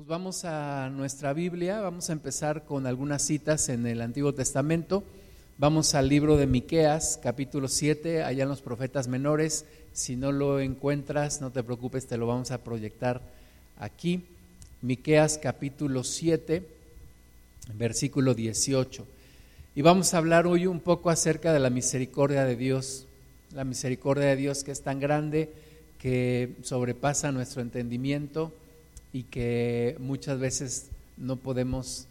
Pues vamos a nuestra Biblia, vamos a empezar con algunas citas en el Antiguo Testamento. Vamos al libro de Miqueas, capítulo 7, allá en los profetas menores. Si no lo encuentras, no te preocupes, te lo vamos a proyectar aquí. Miqueas capítulo 7, versículo 18. Y vamos a hablar hoy un poco acerca de la misericordia de Dios, la misericordia de Dios que es tan grande que sobrepasa nuestro entendimiento y que muchas veces no podemos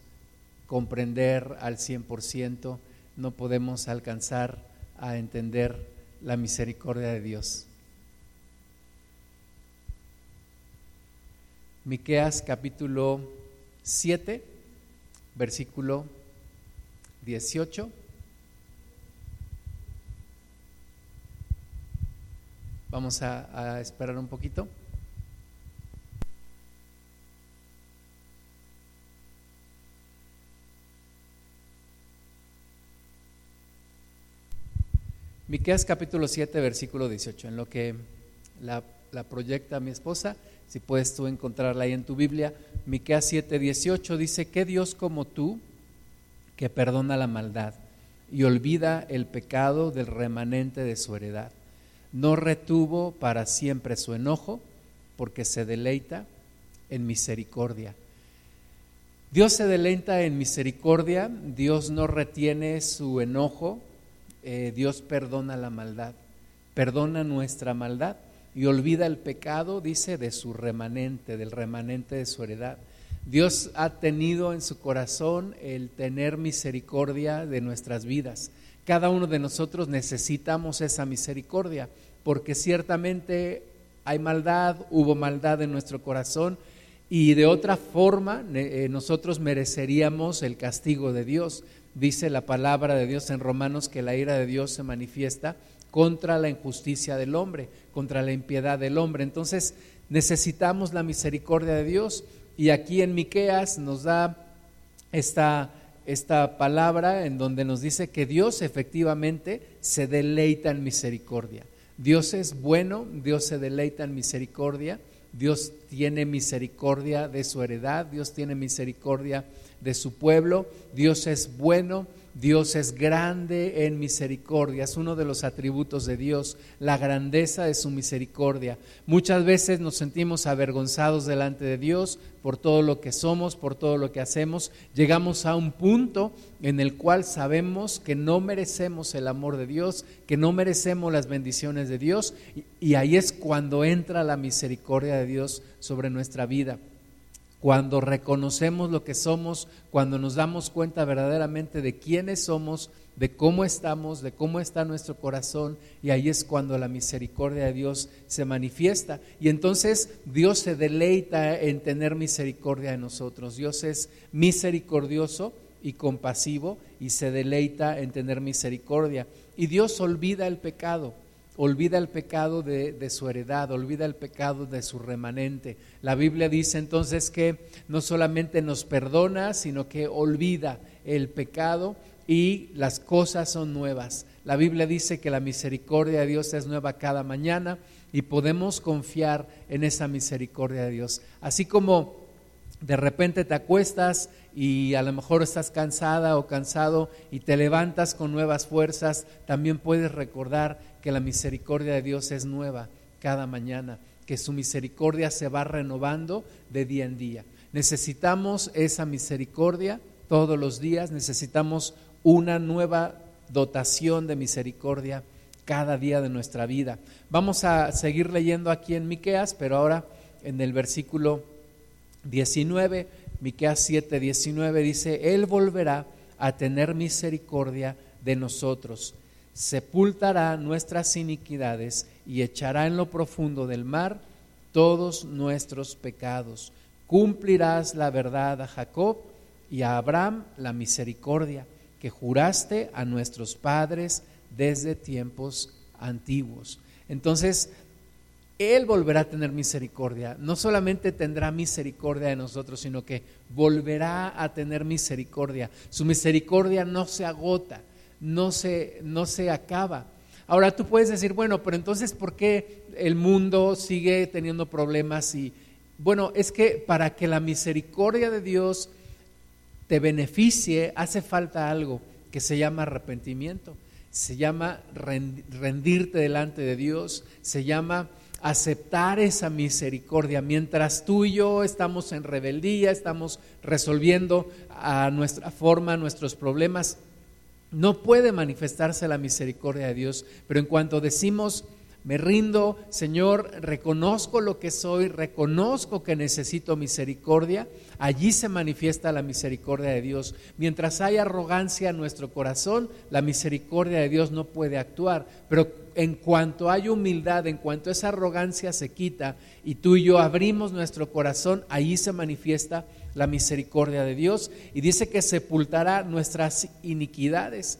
comprender al 100%, no podemos alcanzar a entender la misericordia de Dios. Miqueas capítulo 7, versículo 18. Vamos a, a esperar un poquito. Miqueas capítulo 7, versículo 18, en lo que la, proyecta mi esposa, si puedes tú encontrarla ahí en tu Biblia, Miqueas 7, 18 dice, ¿qué Dios como tú que perdona la maldad y olvida el pecado del remanente de su heredad? No retuvo para siempre su enojo, porque se deleita en misericordia. Dios se deleita en misericordia, Dios no retiene su enojo, eh, Dios perdona la maldad, perdona nuestra maldad y olvida el pecado, dice, de su remanente, del remanente de su heredad. Dios ha tenido en su corazón el tener misericordia de nuestras vidas. Cada uno de nosotros necesitamos esa misericordia, porque ciertamente hay maldad, hubo maldad en nuestro corazón y de otra forma eh, nosotros mereceríamos el castigo de Dios. Dice la palabra de Dios en Romanos que la ira de Dios se manifiesta contra la injusticia del hombre, contra la impiedad del hombre. Entonces necesitamos la misericordia de Dios y aquí en Miqueas nos da esta, esta palabra en donde nos dice que Dios efectivamente se deleita en misericordia. Dios es bueno, Dios se deleita en misericordia, Dios tiene misericordia de su heredad, Dios tiene misericordia de su pueblo. Dios es bueno, Dios es grande en misericordia, es uno de los atributos de Dios, la grandeza de su misericordia. Muchas veces nos sentimos avergonzados delante de Dios por todo lo que somos, por todo lo que hacemos. Llegamos a un punto en el cual sabemos que no merecemos el amor de Dios, que no merecemos las bendiciones de Dios, y, ahí es cuando entra la misericordia de Dios sobre nuestra vida cuando reconocemos lo que somos, cuando nos damos cuenta verdaderamente de quiénes somos, de cómo estamos, de cómo está nuestro corazón, y ahí es cuando la misericordia de Dios se manifiesta. Y entonces Dios se deleita en tener misericordia de nosotros. Dios es misericordioso y compasivo y se deleita en tener misericordia. Y Dios olvida el pecado olvida el pecado de, su heredad, olvida el pecado de su remanente. La Biblia dice entonces que no solamente nos perdona, sino que olvida el pecado y las cosas son nuevas. La Biblia dice que la misericordia de Dios es nueva cada mañana y podemos confiar en esa misericordia de Dios. Así como de repente te acuestas y a lo mejor estás cansada o cansado y te levantas con nuevas fuerzas, también puedes recordar que la misericordia de Dios es nueva cada mañana, que su misericordia se va renovando de día en día. Necesitamos esa misericordia todos los días, necesitamos una nueva dotación de misericordia cada día de nuestra vida. Vamos a seguir leyendo aquí en Miqueas, pero ahora en el versículo 19, Miqueas 7, 19 dice, Él volverá a tener misericordia de nosotros, sepultará nuestras iniquidades y echará en lo profundo del mar todos nuestros pecados. Cumplirás la verdad a Jacob y a Abraham la misericordia que juraste a nuestros padres desde tiempos antiguos. Entonces, él volverá a tener misericordia. No solamente tendrá misericordia de nosotros, sino que volverá a tener misericordia. Su misericordia no se agota, no se, no se acaba. Ahora tú puedes decir, bueno, pero entonces, ¿por qué el mundo sigue teniendo problemas y, Bueno, es que para que la misericordia de Dios te beneficie, hace falta algo que se llama arrepentimiento, se llama rendirte delante de Dios, se llama aceptar esa misericordia. Mientras tú y yo estamos en rebeldía, estamos resolviendo a nuestra forma nuestros problemas, no puede manifestarse la misericordia de Dios. Pero en cuanto decimos, me rindo, Señor, reconozco lo que soy, reconozco que necesito misericordia, allí se manifiesta la misericordia de Dios. Mientras hay arrogancia en nuestro corazón, la misericordia de Dios no puede actuar. Pero en cuanto hay humildad, en cuanto esa arrogancia se quita y tú y yo abrimos nuestro corazón, allí se manifiesta la misericordia de Dios y dice que sepultará nuestras iniquidades.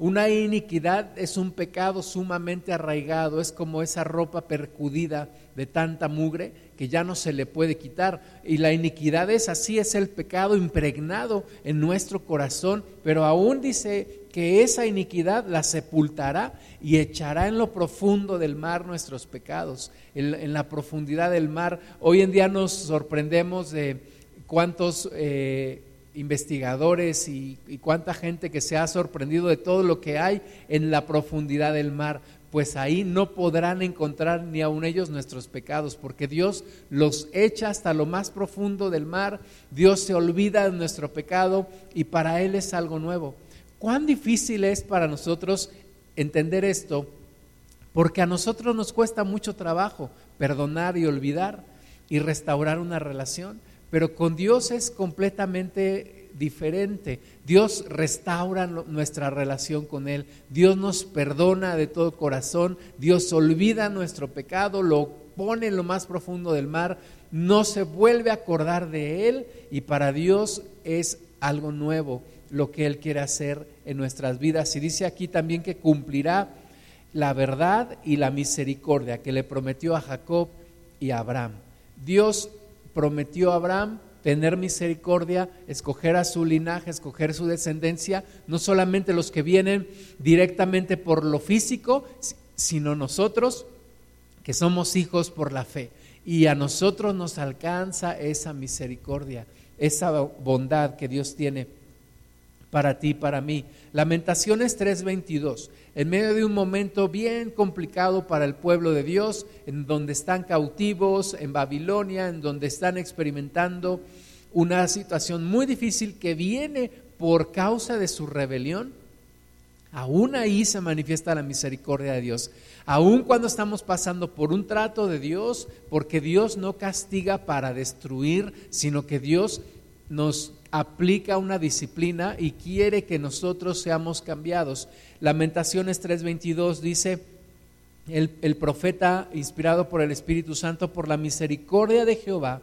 Una iniquidad es un pecado sumamente arraigado, es como esa ropa percudida de tanta mugre que ya no se le puede quitar. Y la iniquidad es así, es el pecado impregnado en nuestro corazón, pero aún dice que esa iniquidad la sepultará y echará en lo profundo del mar nuestros pecados, en, la profundidad del mar. Hoy en día nos sorprendemos de cuántos... Eh, investigadores y, cuánta gente que se ha sorprendido de todo lo que hay en la profundidad del mar, pues ahí no podrán encontrar ni aun ellos nuestros pecados, porque Dios los echa hasta lo más profundo del mar, Dios se olvida de nuestro pecado y para Él es algo nuevo. ¿Cuán difícil es para nosotros entender esto? Porque a nosotros nos cuesta mucho trabajo perdonar y olvidar y restaurar una relación. Pero con Dios es completamente diferente. Dios restaura nuestra relación con Él. Dios nos perdona de todo corazón. Dios olvida nuestro pecado, lo pone en lo más profundo del mar. No se vuelve a acordar de Él y para Dios es algo nuevo lo que Él quiere hacer en nuestras vidas. Y dice aquí también que cumplirá la verdad y la misericordia que le prometió a Jacob y a Abraham. Dios prometió a Abraham tener misericordia, escoger a su linaje, escoger su descendencia, no solamente los que vienen directamente por lo físico, sino nosotros que somos hijos por la fe. Y a nosotros nos alcanza esa misericordia, esa bondad que Dios tiene para ti, para mí. Lamentaciones 3:22, en medio de un momento bien complicado para el pueblo de Dios, en donde están cautivos en Babilonia, en donde están experimentando una situación muy difícil que viene por causa de su rebelión, aún ahí se manifiesta la misericordia de Dios. Aún cuando estamos pasando por un trato de Dios, porque Dios no castiga para destruir, sino que Dios nos aplica una disciplina y quiere que nosotros seamos cambiados. Lamentaciones 3:22 dice, el, el, profeta inspirado por el Espíritu Santo, por la misericordia de Jehová,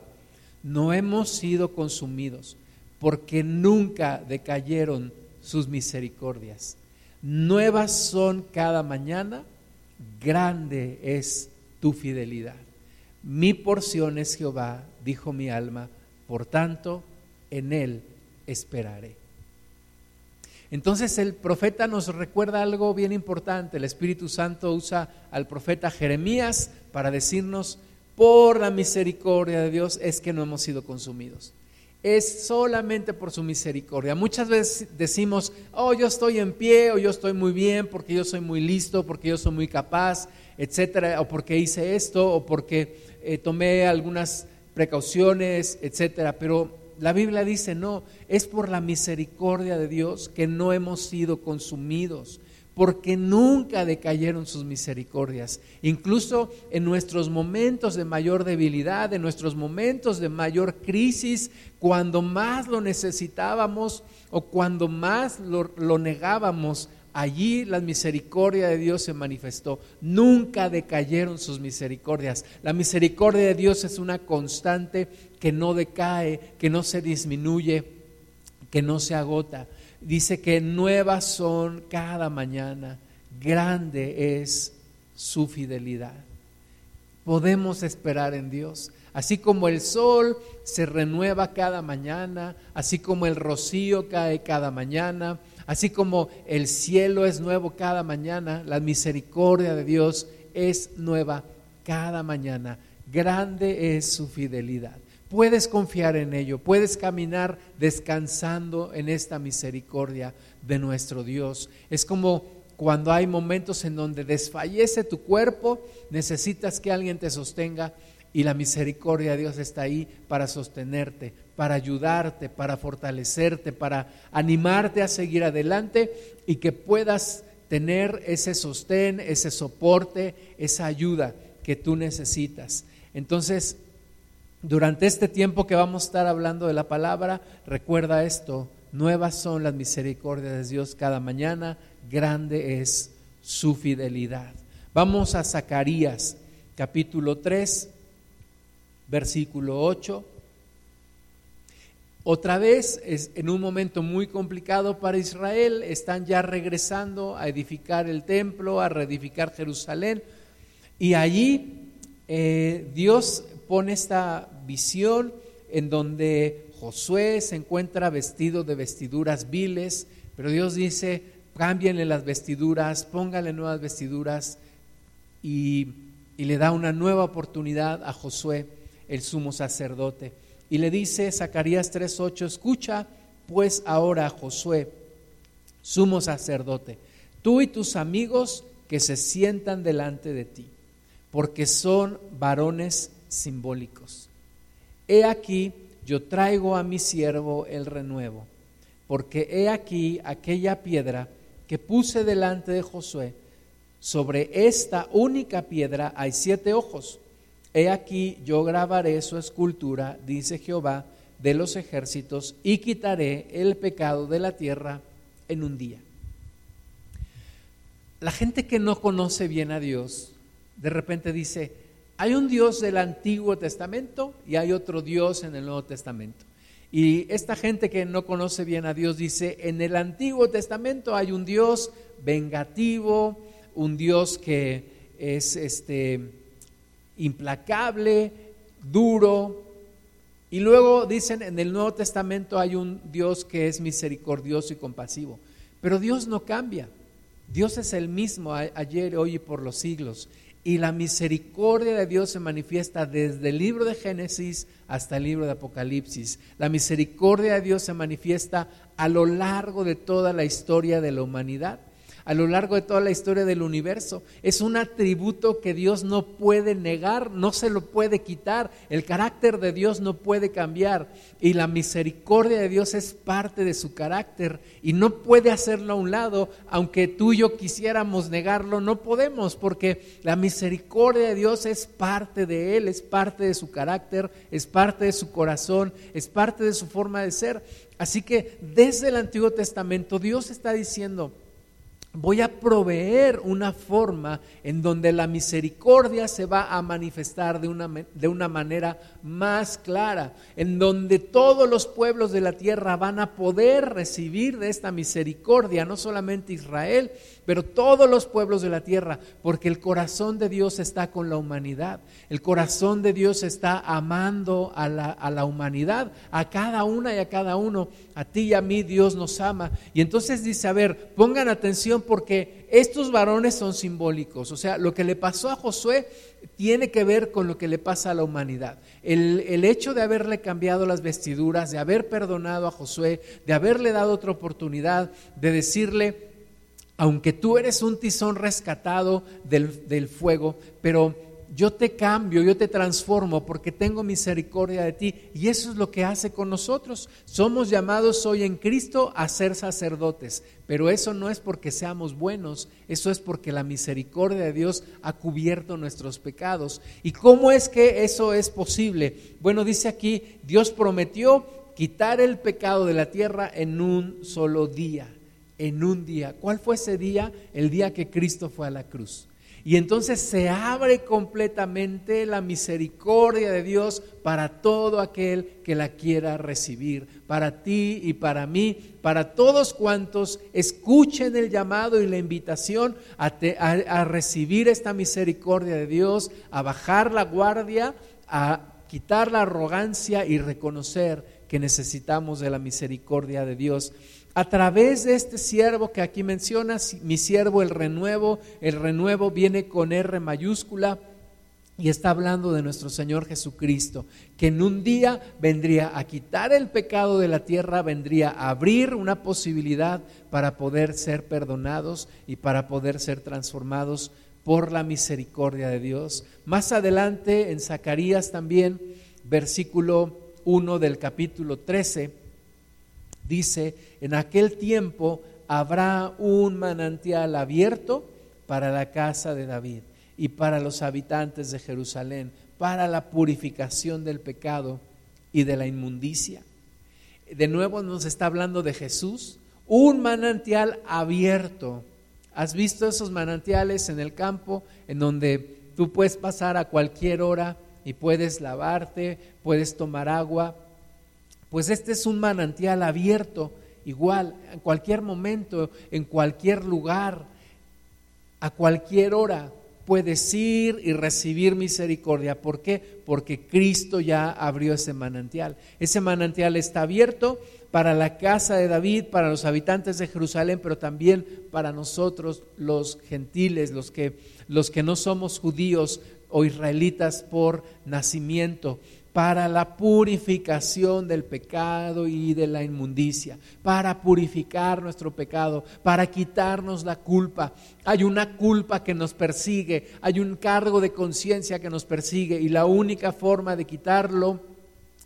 no hemos sido consumidos, porque nunca decayeron sus misericordias. Nuevas son cada mañana, grande es tu fidelidad. Mi porción es Jehová, dijo mi alma, por tanto, en Él esperaré. Entonces el profeta nos recuerda algo bien importante. El Espíritu Santo usa al profeta Jeremías para decirnos, por la misericordia de Dios es que no hemos sido consumidos. Es solamente por su misericordia. Muchas veces decimos, oh, yo estoy en pie, o yo estoy muy bien, porque yo soy muy listo, porque yo soy muy capaz, etcétera, o porque hice esto, o porque eh, tomé algunas precauciones, etcétera. Pero la Biblia dice, no, es por la misericordia de Dios que no hemos sido consumidos, porque nunca decayeron sus misericordias. Incluso en nuestros momentos de mayor debilidad, en nuestros momentos de mayor crisis, cuando más lo necesitábamos o cuando más lo, negábamos, Allí la misericordia de Dios se manifestó. Nunca decayeron sus misericordias. La misericordia de Dios es una constante que no decae, que no se disminuye, que no se agota. Dice que nuevas son cada mañana. Grande es su fidelidad. Podemos esperar en Dios. Así como el sol se renueva cada mañana, así como el rocío cae cada mañana, Así como el cielo es nuevo cada mañana, la misericordia de Dios es nueva cada mañana. grande es su fidelidad. Puedes confiar en ello, puedes caminar descansando en esta misericordia de nuestro Dios. Es como cuando hay momentos en donde desfallece tu cuerpo, necesitas que alguien te sostenga y la misericordia de Dios está ahí para sostenerte, para ayudarte, para fortalecerte, para animarte a seguir adelante y que puedas tener ese sostén, ese soporte, esa ayuda que tú necesitas. Entonces, durante este tiempo que vamos a estar hablando de la palabra, recuerda esto, nuevas son las misericordias de Dios cada mañana, grande es su fidelidad. Vamos a Zacarías capítulo 3, versículo 8. Otra vez, es en un momento muy complicado para Israel, están ya regresando a edificar el templo, a reedificar Jerusalén, y allí eh, Dios pone esta visión en donde Josué se encuentra vestido de vestiduras viles, pero Dios dice, cámbienle las vestiduras, pónganle nuevas vestiduras y, y le da una nueva oportunidad a Josué, el sumo sacerdote. Y le dice Zacarías 3:8, escucha pues ahora Josué, sumo sacerdote, tú y tus amigos que se sientan delante de ti, porque son varones simbólicos. He aquí, yo traigo a mi siervo el renuevo, porque he aquí aquella piedra que puse delante de Josué, sobre esta única piedra hay siete ojos. He aquí yo grabaré su escultura, dice Jehová de los ejércitos, y quitaré el pecado de la tierra en un día. La gente que no conoce bien a Dios, de repente dice, hay un Dios del Antiguo Testamento y hay otro Dios en el Nuevo Testamento. Y esta gente que no conoce bien a Dios dice, en el Antiguo Testamento hay un Dios vengativo, un Dios que es este implacable, duro. Y luego dicen, en el Nuevo Testamento hay un Dios que es misericordioso y compasivo. Pero Dios no cambia. Dios es el mismo ayer, hoy y por los siglos. Y la misericordia de Dios se manifiesta desde el libro de Génesis hasta el libro de Apocalipsis. La misericordia de Dios se manifiesta a lo largo de toda la historia de la humanidad a lo largo de toda la historia del universo. Es un atributo que Dios no puede negar, no se lo puede quitar. El carácter de Dios no puede cambiar. Y la misericordia de Dios es parte de su carácter y no puede hacerlo a un lado. Aunque tú y yo quisiéramos negarlo, no podemos porque la misericordia de Dios es parte de Él, es parte de su carácter, es parte de su corazón, es parte de su forma de ser. Así que desde el Antiguo Testamento Dios está diciendo, voy a proveer una forma en donde la misericordia se va a manifestar de una, de una, manera más clara, en donde todos los pueblos de la tierra van a poder recibir de esta misericordia, no solamente Israel, pero todos los pueblos de la tierra, porque el corazón de Dios está con la humanidad, el corazón de Dios está amando a la, a la humanidad, a cada una y a cada uno, a ti y a mí Dios nos ama. Y entonces dice, a ver, pongan atención porque estos varones son simbólicos, o sea, lo que le pasó a Josué tiene que ver con lo que le pasa a la humanidad. El, el, hecho de haberle cambiado las vestiduras, de haber perdonado a Josué, de haberle dado otra oportunidad, de decirle, aunque tú eres un tizón rescatado del, fuego, pero yo te cambio, yo te transformo porque tengo misericordia de ti. Y eso es lo que hace con nosotros. Somos llamados hoy en Cristo a ser sacerdotes, pero eso no es porque seamos buenos, eso es porque la misericordia de Dios ha cubierto nuestros pecados. ¿Y cómo es que eso es posible? Bueno, dice aquí, Dios prometió quitar el pecado de la tierra en un solo día en un día. ¿Cuál fue ese día? El día que Cristo fue a la cruz. Y entonces se abre completamente la misericordia de Dios para todo aquel que la quiera recibir, para ti y para mí, para todos cuantos escuchen el llamado y la invitación a, recibir esta misericordia de Dios, a bajar la guardia, a quitar la arrogancia y reconocer que necesitamos de la misericordia de Dios a través de este siervo que aquí mencionas, mi siervo el renuevo, el renuevo viene con R mayúscula Y está hablando de nuestro Señor Jesucristo, que en un día vendría a quitar el pecado de la tierra, vendría a abrir una posibilidad para poder ser perdonados y para poder ser transformados por la misericordia de Dios. Más adelante en Zacarías también, versículo 1 del capítulo 13, dice, en aquel tiempo habrá un manantial abierto para la casa de David y para los habitantes de Jerusalén, para la purificación del pecado y de la inmundicia. De nuevo nos está hablando de Jesús, un manantial abierto. ¿Has visto esos manantiales en el campo en donde tú puedes pasar a cualquier hora y puedes lavarte, puedes tomar agua? Pues este es un manantial abierto, igual, en cualquier momento, en cualquier lugar, a cualquier hora puedes ir y recibir misericordia. ¿Por qué? Porque Cristo ya abrió ese manantial. Ese manantial está abierto para la casa de David, para los habitantes de Jerusalén, pero también para nosotros los gentiles, los que, los que no somos judíos o israelitas por nacimiento para la purificación del pecado y de la inmundicia, para purificar nuestro pecado, para quitarnos la culpa. Hay una culpa que nos persigue, hay un cargo de conciencia que nos persigue y la única forma de quitarlo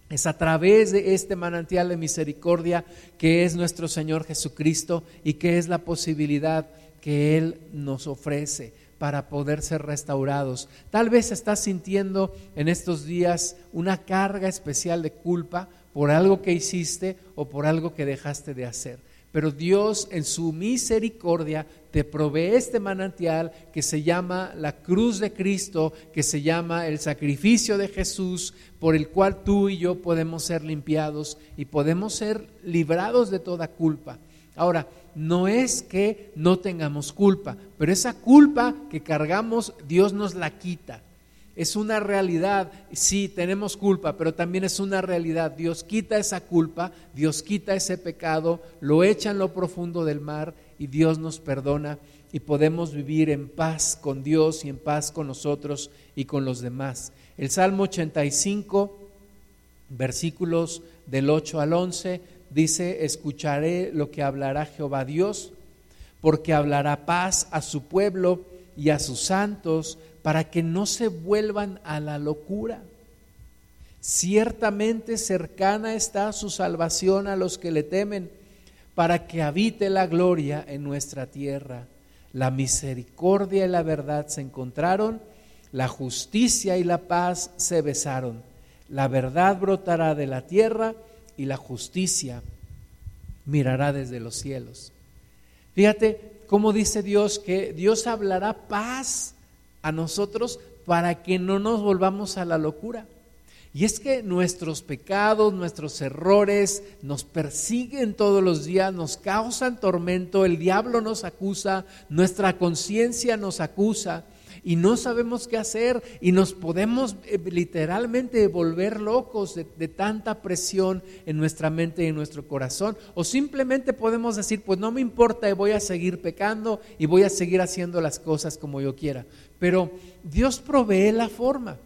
es a través de este manantial de misericordia que es nuestro Señor Jesucristo y que es la posibilidad que Él nos ofrece para poder ser restaurados. Tal vez estás sintiendo en estos días una carga especial de culpa por algo que hiciste o por algo que dejaste de hacer. Pero Dios en su misericordia te provee este manantial que se llama la cruz de Cristo, que se llama el sacrificio de Jesús, por el cual tú y yo podemos ser limpiados y podemos ser librados de toda culpa. Ahora, no es que no tengamos culpa, pero esa culpa que cargamos, Dios nos la quita. Es una realidad, sí, tenemos culpa, pero también es una realidad. Dios quita esa culpa, Dios quita ese pecado, lo echa en lo profundo del mar y Dios nos perdona y podemos vivir en paz con Dios y en paz con nosotros y con los demás. El Salmo 85, versículos del 8 al 11, dice, escucharé lo que hablará Jehová Dios, porque hablará paz a su pueblo y a sus santos, para que no se vuelvan a la locura. Ciertamente cercana está su salvación a los que le temen, para que habite la gloria en nuestra tierra. La misericordia y la verdad se encontraron, la justicia y la paz se besaron. La verdad brotará de la tierra y la justicia mirará desde los cielos. Fíjate cómo dice Dios que Dios hablará paz a nosotros para que no nos volvamos a la locura. Y es que nuestros pecados, nuestros errores nos persiguen todos los días, nos causan tormento, el diablo nos acusa, nuestra conciencia nos acusa y no sabemos qué hacer y nos podemos eh, literalmente volver locos de, tanta presión en nuestra mente y en nuestro corazón. O simplemente podemos decir, pues no me importa y voy a seguir pecando y voy a seguir haciendo las cosas como yo quiera. Pero Dios provee la forma.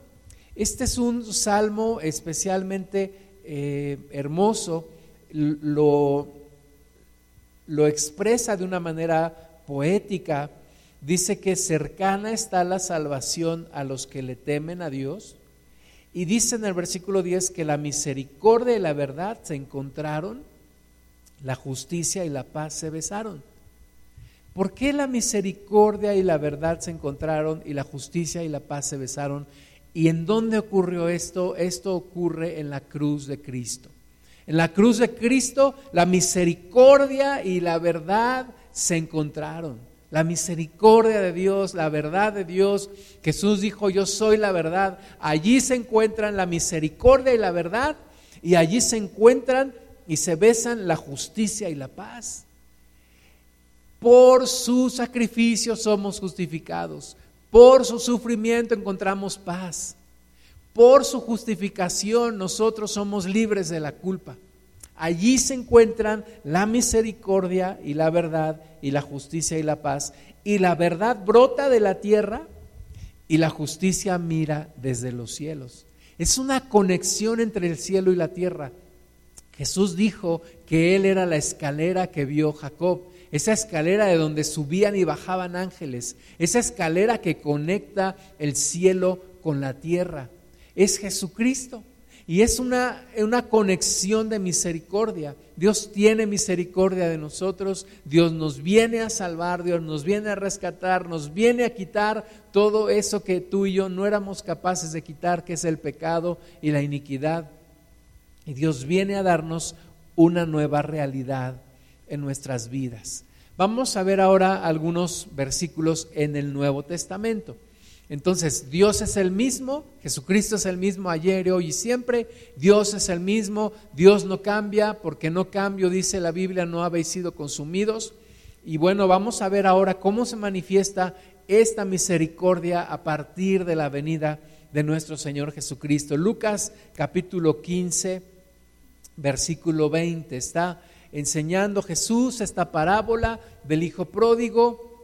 Este es un salmo especialmente eh, hermoso, lo, lo expresa de una manera poética dice que cercana está la salvación a los que le temen a Dios. Y dice en el versículo 10 que la misericordia y la verdad se encontraron, la justicia y la paz se besaron. ¿Por qué la misericordia y la verdad se encontraron y la justicia y la paz se besaron? ¿Y en dónde ocurrió esto? Esto ocurre en la cruz de Cristo. En la cruz de Cristo la misericordia y la verdad se encontraron la misericordia de Dios, la verdad de Dios. Jesús dijo, yo soy la verdad. Allí se encuentran la misericordia y la verdad y allí se encuentran y se besan la justicia y la paz. Por su sacrificio somos justificados. Por su sufrimiento encontramos paz. Por su justificación nosotros somos libres de la culpa. Allí se encuentran la misericordia y la verdad y la justicia y la paz. Y la verdad brota de la tierra y la justicia mira desde los cielos. Es una conexión entre el cielo y la tierra. Jesús dijo que Él era la escalera que vio Jacob, esa escalera de donde subían y bajaban ángeles, esa escalera que conecta el cielo con la tierra. Es Jesucristo. Y es una, una, conexión de misericordia. Dios tiene misericordia de nosotros, Dios nos viene a salvar, Dios nos viene a rescatar, nos viene a quitar todo eso que tú y yo no éramos capaces de quitar, que es el pecado y la iniquidad. Y Dios viene a darnos una nueva realidad en nuestras vidas. Vamos a ver ahora algunos versículos en el Nuevo Testamento. Entonces, Dios es el mismo, Jesucristo es el mismo ayer, hoy y siempre, Dios es el mismo, Dios no cambia, porque no cambio, dice la Biblia, no habéis sido consumidos. Y bueno, vamos a ver ahora cómo se manifiesta esta misericordia a partir de la venida de nuestro Señor Jesucristo. Lucas capítulo 15, versículo 20, está enseñando Jesús esta parábola del Hijo pródigo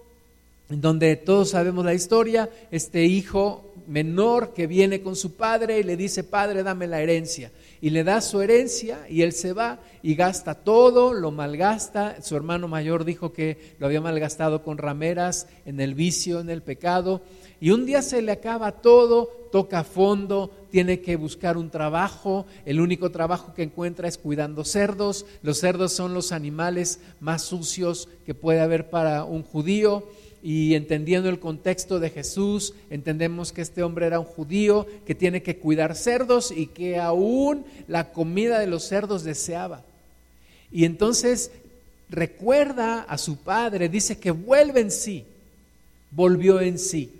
donde todos sabemos la historia, este hijo menor que viene con su padre y le dice, padre, dame la herencia. Y le da su herencia y él se va y gasta todo, lo malgasta. Su hermano mayor dijo que lo había malgastado con rameras, en el vicio, en el pecado. Y un día se le acaba todo, toca fondo, tiene que buscar un trabajo. El único trabajo que encuentra es cuidando cerdos. Los cerdos son los animales más sucios que puede haber para un judío y entendiendo el contexto de Jesús, entendemos que este hombre era un judío que tiene que cuidar cerdos y que aún la comida de los cerdos deseaba. Y entonces recuerda a su padre, dice que vuelve en sí, volvió en sí.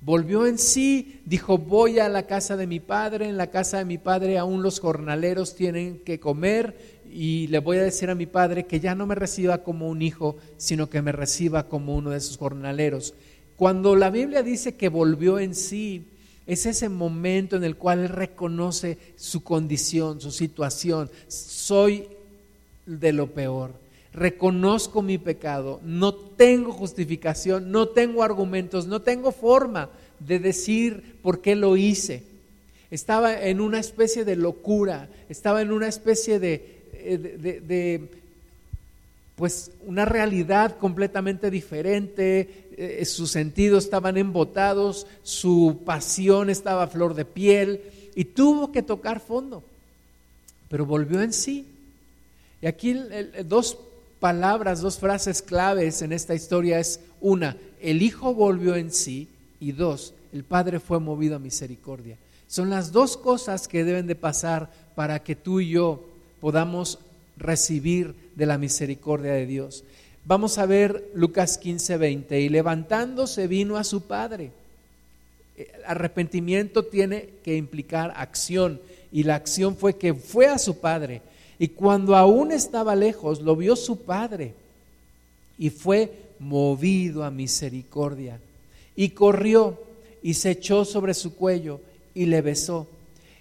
Volvió en sí, dijo, voy a la casa de mi padre, en la casa de mi padre aún los jornaleros tienen que comer, y le voy a decir a mi padre que ya no me reciba como un hijo, sino que me reciba como uno de sus jornaleros. Cuando la Biblia dice que volvió en sí, es ese momento en el cual él reconoce su condición, su situación. Soy de lo peor. Reconozco mi pecado. No tengo justificación, no tengo argumentos, no tengo forma de decir por qué lo hice. Estaba en una especie de locura, estaba en una especie de, eh, de, pues una realidad completamente diferente, eh, sus sentidos estaban embotados, su pasión estaba a flor de piel y tuvo que tocar fondo, pero volvió en sí. Y aquí dos palabras, dos frases claves en esta historia es una, el Hijo volvió en sí y dos, el Padre fue movido a misericordia. Son las dos cosas que deben de pasar para que tú y yo podamos recibir de la misericordia de Dios. Vamos a ver Lucas 15, 20. Y levantándose vino a su padre. Eh, arrepentimiento tiene que implicar acción. Y la acción fue que fue a su padre. Y cuando aún estaba lejos, lo vio su padre. Y fue movido a misericordia. Y corrió y se echó sobre su cuello y le besó.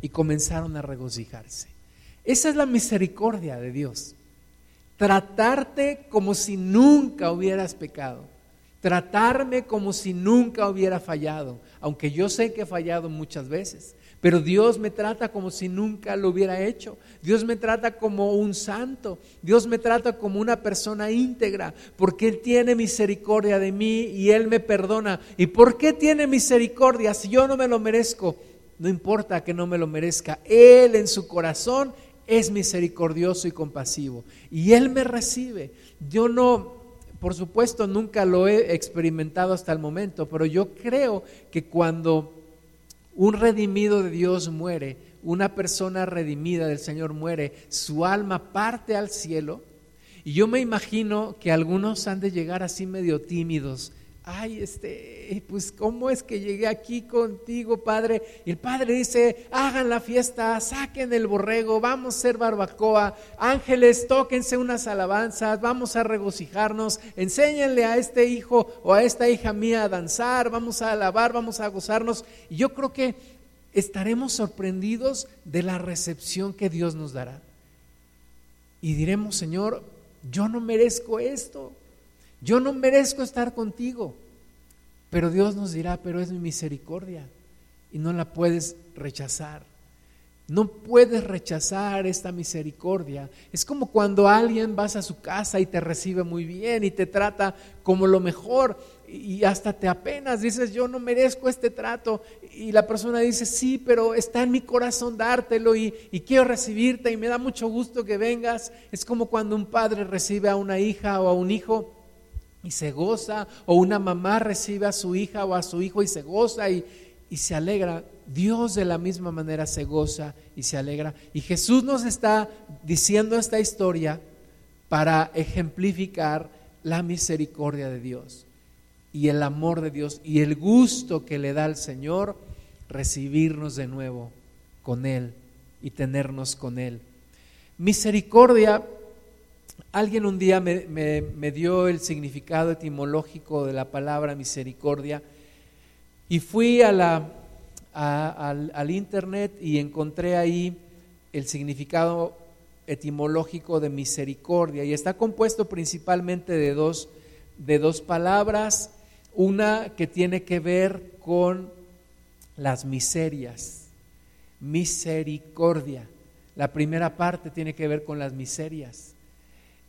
y comenzaron a regocijarse. Esa es la misericordia de Dios. Tratarte como si nunca hubieras pecado. Tratarme como si nunca hubiera fallado, aunque yo sé que he fallado muchas veces. Pero Dios me trata como si nunca lo hubiera hecho. Dios me trata como un santo. Dios me trata como una persona íntegra. Porque Él tiene misericordia de mí y Él me perdona. ¿Y por qué tiene misericordia si yo no me lo merezco? No importa que no me lo merezca, Él en su corazón es misericordioso y compasivo. Y Él me recibe. Yo no, por supuesto, nunca lo he experimentado hasta el momento, pero yo creo que cuando un redimido de Dios muere, una persona redimida del Señor muere, su alma parte al cielo. Y yo me imagino que algunos han de llegar así medio tímidos ay, este, pues, ¿cómo es que llegué aquí contigo, Padre? Y el Padre dice, hagan la fiesta, saquen el borrego, vamos a hacer barbacoa, ángeles, tóquense unas alabanzas, vamos a regocijarnos, enséñenle a este hijo o a esta hija mía a danzar, vamos a alabar, vamos a gozarnos. Y yo creo que estaremos sorprendidos de la recepción que Dios nos dará. Y diremos, Señor, yo no merezco esto. Yo no merezco estar contigo, pero Dios nos dirá, pero es mi misericordia y no la puedes rechazar. No puedes rechazar esta misericordia. Es como cuando alguien vas a su casa y te recibe muy bien y te trata como lo mejor y hasta te apenas dices, yo no merezco este trato. Y la persona dice, sí, pero está en mi corazón dártelo y, y quiero recibirte y me da mucho gusto que vengas. Es como cuando un padre recibe a una hija o a un hijo y se goza, o una mamá recibe a su hija o a su hijo y se goza y, y se alegra. Dios de la misma manera se goza y se alegra. Y Jesús nos está diciendo esta historia para ejemplificar la misericordia de Dios y el amor de Dios y el gusto que le da al Señor recibirnos de nuevo con Él y tenernos con Él. Misericordia Alguien un día me, dio el significado etimológico de la palabra misericordia y fui a la, al, al internet y encontré ahí el significado etimológico de misericordia. Y está compuesto principalmente de dos, de dos palabras, una que tiene que ver con las miserias, misericordia. La primera parte tiene que ver con las miserias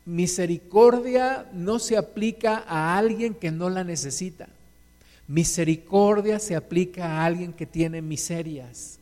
misericordia no se aplica a alguien que no la necesita. Misericordia se aplica a alguien que tiene miserias.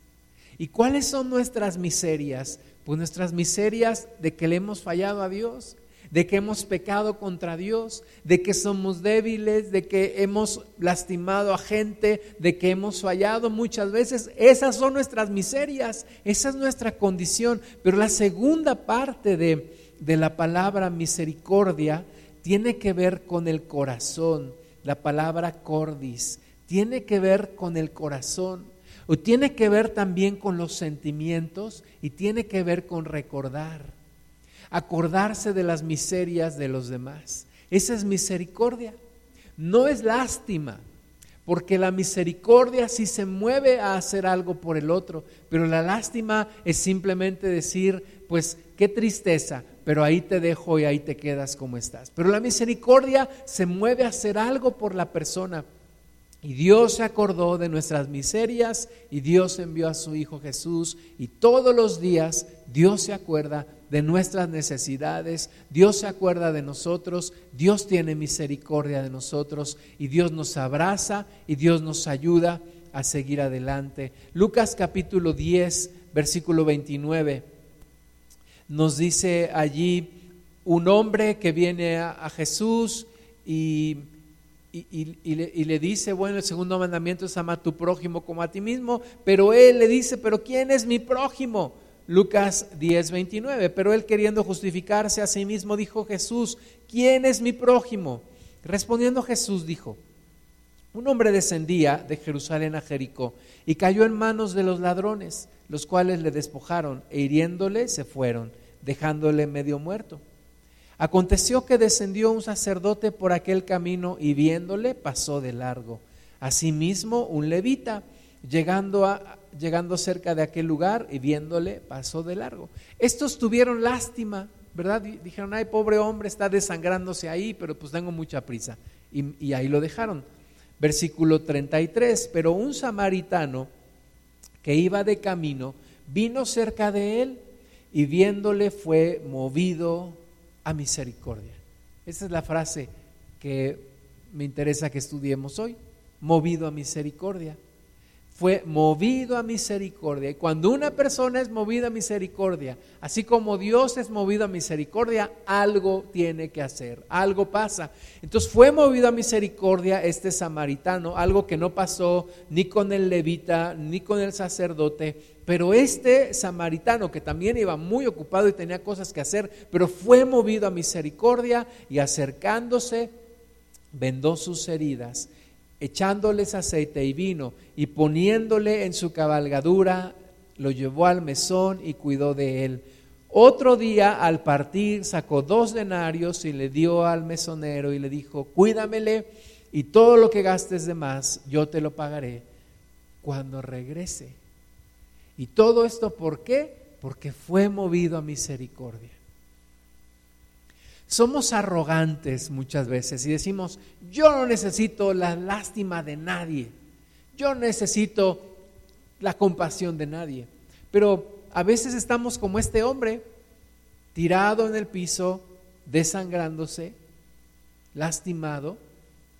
¿Y cuáles son nuestras miserias? Pues nuestras miserias de que le hemos fallado a Dios, de que hemos pecado contra Dios, de que somos débiles, de que hemos lastimado a gente, de que hemos fallado muchas veces. Esas son nuestras miserias, esa es nuestra condición. Pero la segunda parte de de la palabra misericordia tiene que ver con el corazón. La palabra cordis tiene que ver con el corazón. O tiene que ver también con los sentimientos y tiene que ver con recordar. Acordarse de las miserias de los demás. Esa es misericordia. No es lástima, porque la misericordia sí se mueve a hacer algo por el otro, pero la lástima es simplemente decir, pues qué tristeza, pero ahí te dejo y ahí te quedas como estás. Pero la misericordia se mueve a hacer algo por la persona. Y Dios se acordó de nuestras miserias y Dios envió a su Hijo Jesús y todos los días Dios se acuerda de nuestras necesidades, Dios se acuerda de nosotros, Dios tiene misericordia de nosotros y Dios nos abraza y Dios nos ayuda a seguir adelante. Lucas capítulo 10, versículo 29 nos dice allí un hombre que viene a, Jesús y, y, le, dice, bueno, el segundo mandamiento es amar a tu prójimo como a ti mismo, pero él le dice, pero ¿quién es mi prójimo? Lucas 10, 29, pero él queriendo justificarse a sí mismo dijo Jesús, ¿quién es mi prójimo? Respondiendo Jesús dijo, un hombre descendía de Jerusalén a Jericó y cayó en manos de los ladrones los cuales le despojaron e hiriéndole se fueron, dejándole medio muerto. Aconteció que descendió un sacerdote por aquel camino y viéndole pasó de largo. Asimismo un levita, llegando, a, llegando cerca de aquel lugar y viéndole pasó de largo. Estos tuvieron lástima, ¿verdad? Dijeron, ay, pobre hombre, está desangrándose ahí, pero pues tengo mucha prisa. Y, y ahí lo dejaron. Versículo 33, pero un samaritano que iba de camino, vino cerca de él y viéndole fue movido a misericordia. Esa es la frase que me interesa que estudiemos hoy, movido a misericordia fue movido a misericordia. Y cuando una persona es movida a misericordia, así como Dios es movido a misericordia, algo tiene que hacer, algo pasa. Entonces fue movido a misericordia este samaritano, algo que no pasó ni con el levita, ni con el sacerdote, pero este samaritano que también iba muy ocupado y tenía cosas que hacer, pero fue movido a misericordia y acercándose, vendó sus heridas, echándoles aceite y vino, y poniéndole en su cabalgadura, lo llevó al mesón y cuidó de él. Otro día, al partir, sacó dos denarios y le dio al mesonero y le dijo, cuídamele y todo lo que gastes de más, yo te lo pagaré cuando regrese. Y todo esto, ¿por qué? Porque fue movido a misericordia. Somos arrogantes muchas veces y decimos, yo no necesito la lástima de nadie, yo necesito la compasión de nadie. Pero a veces estamos como este hombre, tirado en el piso, desangrándose, lastimado,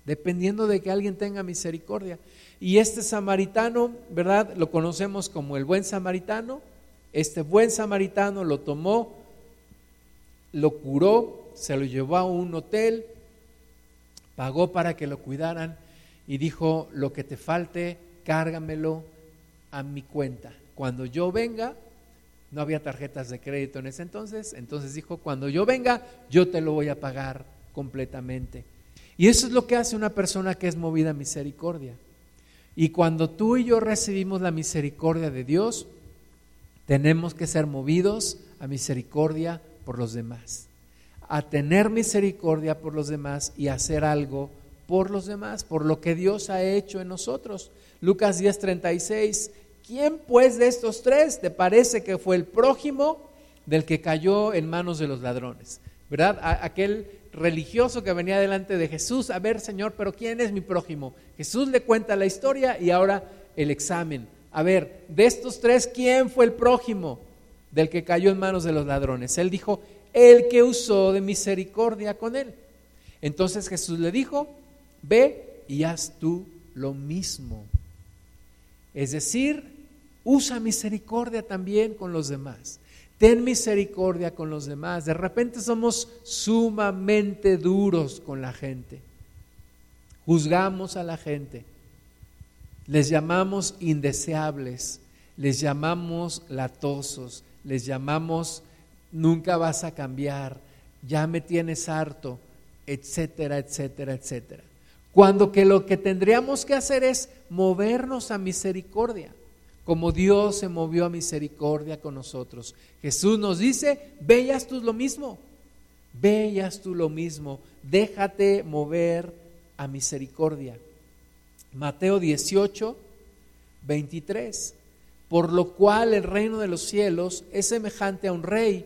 dependiendo de que alguien tenga misericordia. Y este samaritano, ¿verdad? Lo conocemos como el buen samaritano. Este buen samaritano lo tomó, lo curó, se lo llevó a un hotel, pagó para que lo cuidaran y dijo, lo que te falte, cárgamelo a mi cuenta. Cuando yo venga, no había tarjetas de crédito en ese entonces, entonces dijo, cuando yo venga, yo te lo voy a pagar completamente. Y eso es lo que hace una persona que es movida a misericordia. Y cuando tú y yo recibimos la misericordia de Dios, tenemos que ser movidos a misericordia por los demás a tener misericordia por los demás y hacer algo por los demás, por lo que Dios ha hecho en nosotros. Lucas 10:36, ¿quién pues de estos tres te parece que fue el prójimo del que cayó en manos de los ladrones? ¿Verdad? aquel religioso que venía delante de Jesús, a ver Señor, pero ¿quién es mi prójimo? Jesús le cuenta la historia y ahora el examen. A ver, de estos tres, ¿quién fue el prójimo del que cayó en manos de los ladrones? Él dijo, el que usó de misericordia con él. Entonces Jesús le dijo, ve y haz tú lo mismo. Es decir, usa misericordia también con los demás. Ten misericordia con los demás. De repente somos sumamente duros con la gente. Juzgamos a la gente. Les llamamos indeseables. Les llamamos latosos. Les llamamos nunca vas a cambiar, ya me tienes harto, etcétera, etcétera, etcétera. Cuando que lo que tendríamos que hacer es movernos a misericordia, como Dios se movió a misericordia con nosotros. Jesús nos dice, veas tú lo mismo, veas tú lo mismo, déjate mover a misericordia. Mateo 18, 23. Por lo cual el reino de los cielos es semejante a un rey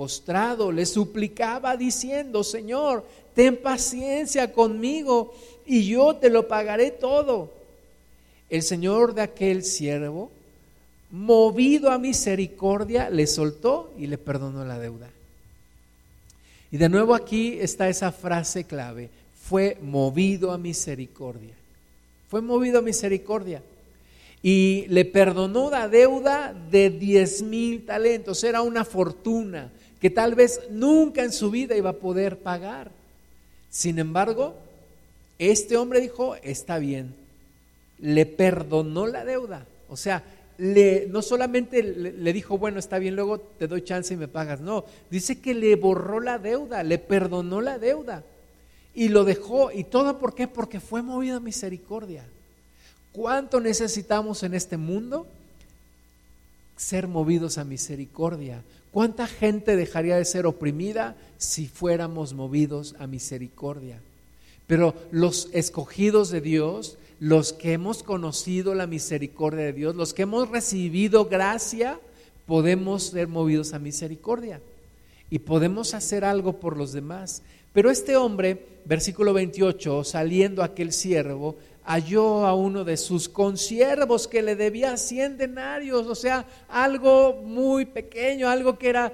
postrado, le suplicaba diciendo, Señor, ten paciencia conmigo y yo te lo pagaré todo. El Señor de aquel siervo, movido a misericordia, le soltó y le perdonó la deuda. Y de nuevo aquí está esa frase clave, fue movido a misericordia. Fue movido a misericordia. Y le perdonó la deuda de diez mil talentos. Era una fortuna que tal vez nunca en su vida iba a poder pagar. Sin embargo, este hombre dijo, está bien, le perdonó la deuda. O sea, le, no solamente le, dijo, bueno, está bien, luego te doy chance y me pagas. No, dice que le borró la deuda, le perdonó la deuda. Y lo dejó. ¿Y todo por qué? Porque fue movido a misericordia. ¿Cuánto necesitamos en este mundo? Ser movidos a misericordia. ¿Cuánta gente dejaría de ser oprimida si fuéramos movidos a misericordia? Pero los escogidos de Dios, los que hemos conocido la misericordia de Dios, los que hemos recibido gracia, podemos ser movidos a misericordia y podemos hacer algo por los demás. Pero este hombre, versículo 28, saliendo aquel siervo, halló a uno de sus consiervos que le debía 100 denarios, o sea, algo muy pequeño, algo que era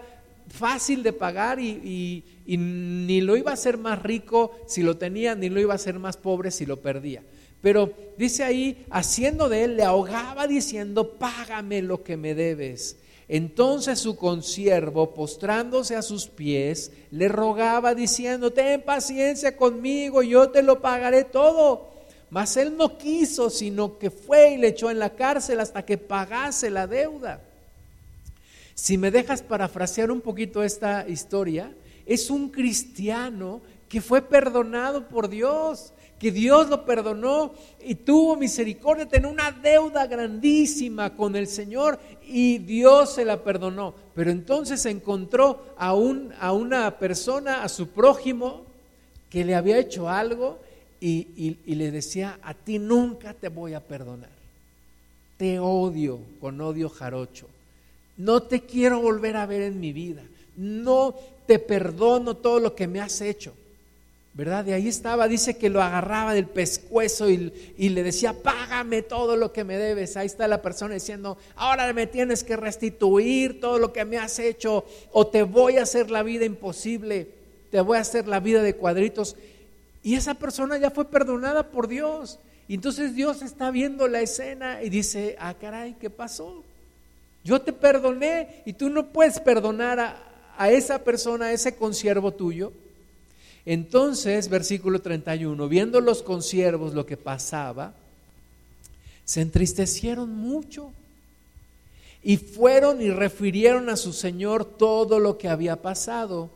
fácil de pagar y, y, ni lo iba a hacer más rico si lo tenía, ni lo iba a hacer más pobre si lo perdía. Pero dice ahí, haciendo de él, le ahogaba diciendo, págame lo que me debes. Entonces su consiervo, postrándose a sus pies, le rogaba diciendo, ten paciencia conmigo, yo te lo pagaré todo. Mas él no quiso, sino que fue y le echó en la cárcel hasta que pagase la deuda. Si me dejas parafrasear un poquito esta historia, es un cristiano que fue perdonado por Dios, que Dios lo perdonó y tuvo misericordia, tenía una deuda grandísima con el Señor y Dios se la perdonó. Pero entonces encontró a, un, a una persona, a su prójimo, que le había hecho algo y, y le decía, a ti nunca te voy a perdonar. Te odio con odio jarocho. No te quiero volver a ver en mi vida. No te perdono todo lo que me has hecho. ¿verdad? De ahí estaba, dice que lo agarraba del pescuezo y, le decía, págame todo lo que me debes. Ahí está la persona diciendo, ahora me tienes que restituir todo lo que me has hecho o te voy a hacer la vida imposible, te voy a hacer la vida de cuadritos. Y esa persona ya fue perdonada por Dios. Y entonces Dios está viendo la escena y dice, ah, caray, ¿qué pasó? Yo te perdoné y tú no puedes perdonar a, a esa persona, a ese consiervo tuyo. Entonces, versículo 31, viendo los consiervos lo que pasaba, se entristecieron mucho y fueron y refirieron a su señor todo lo que había pasado.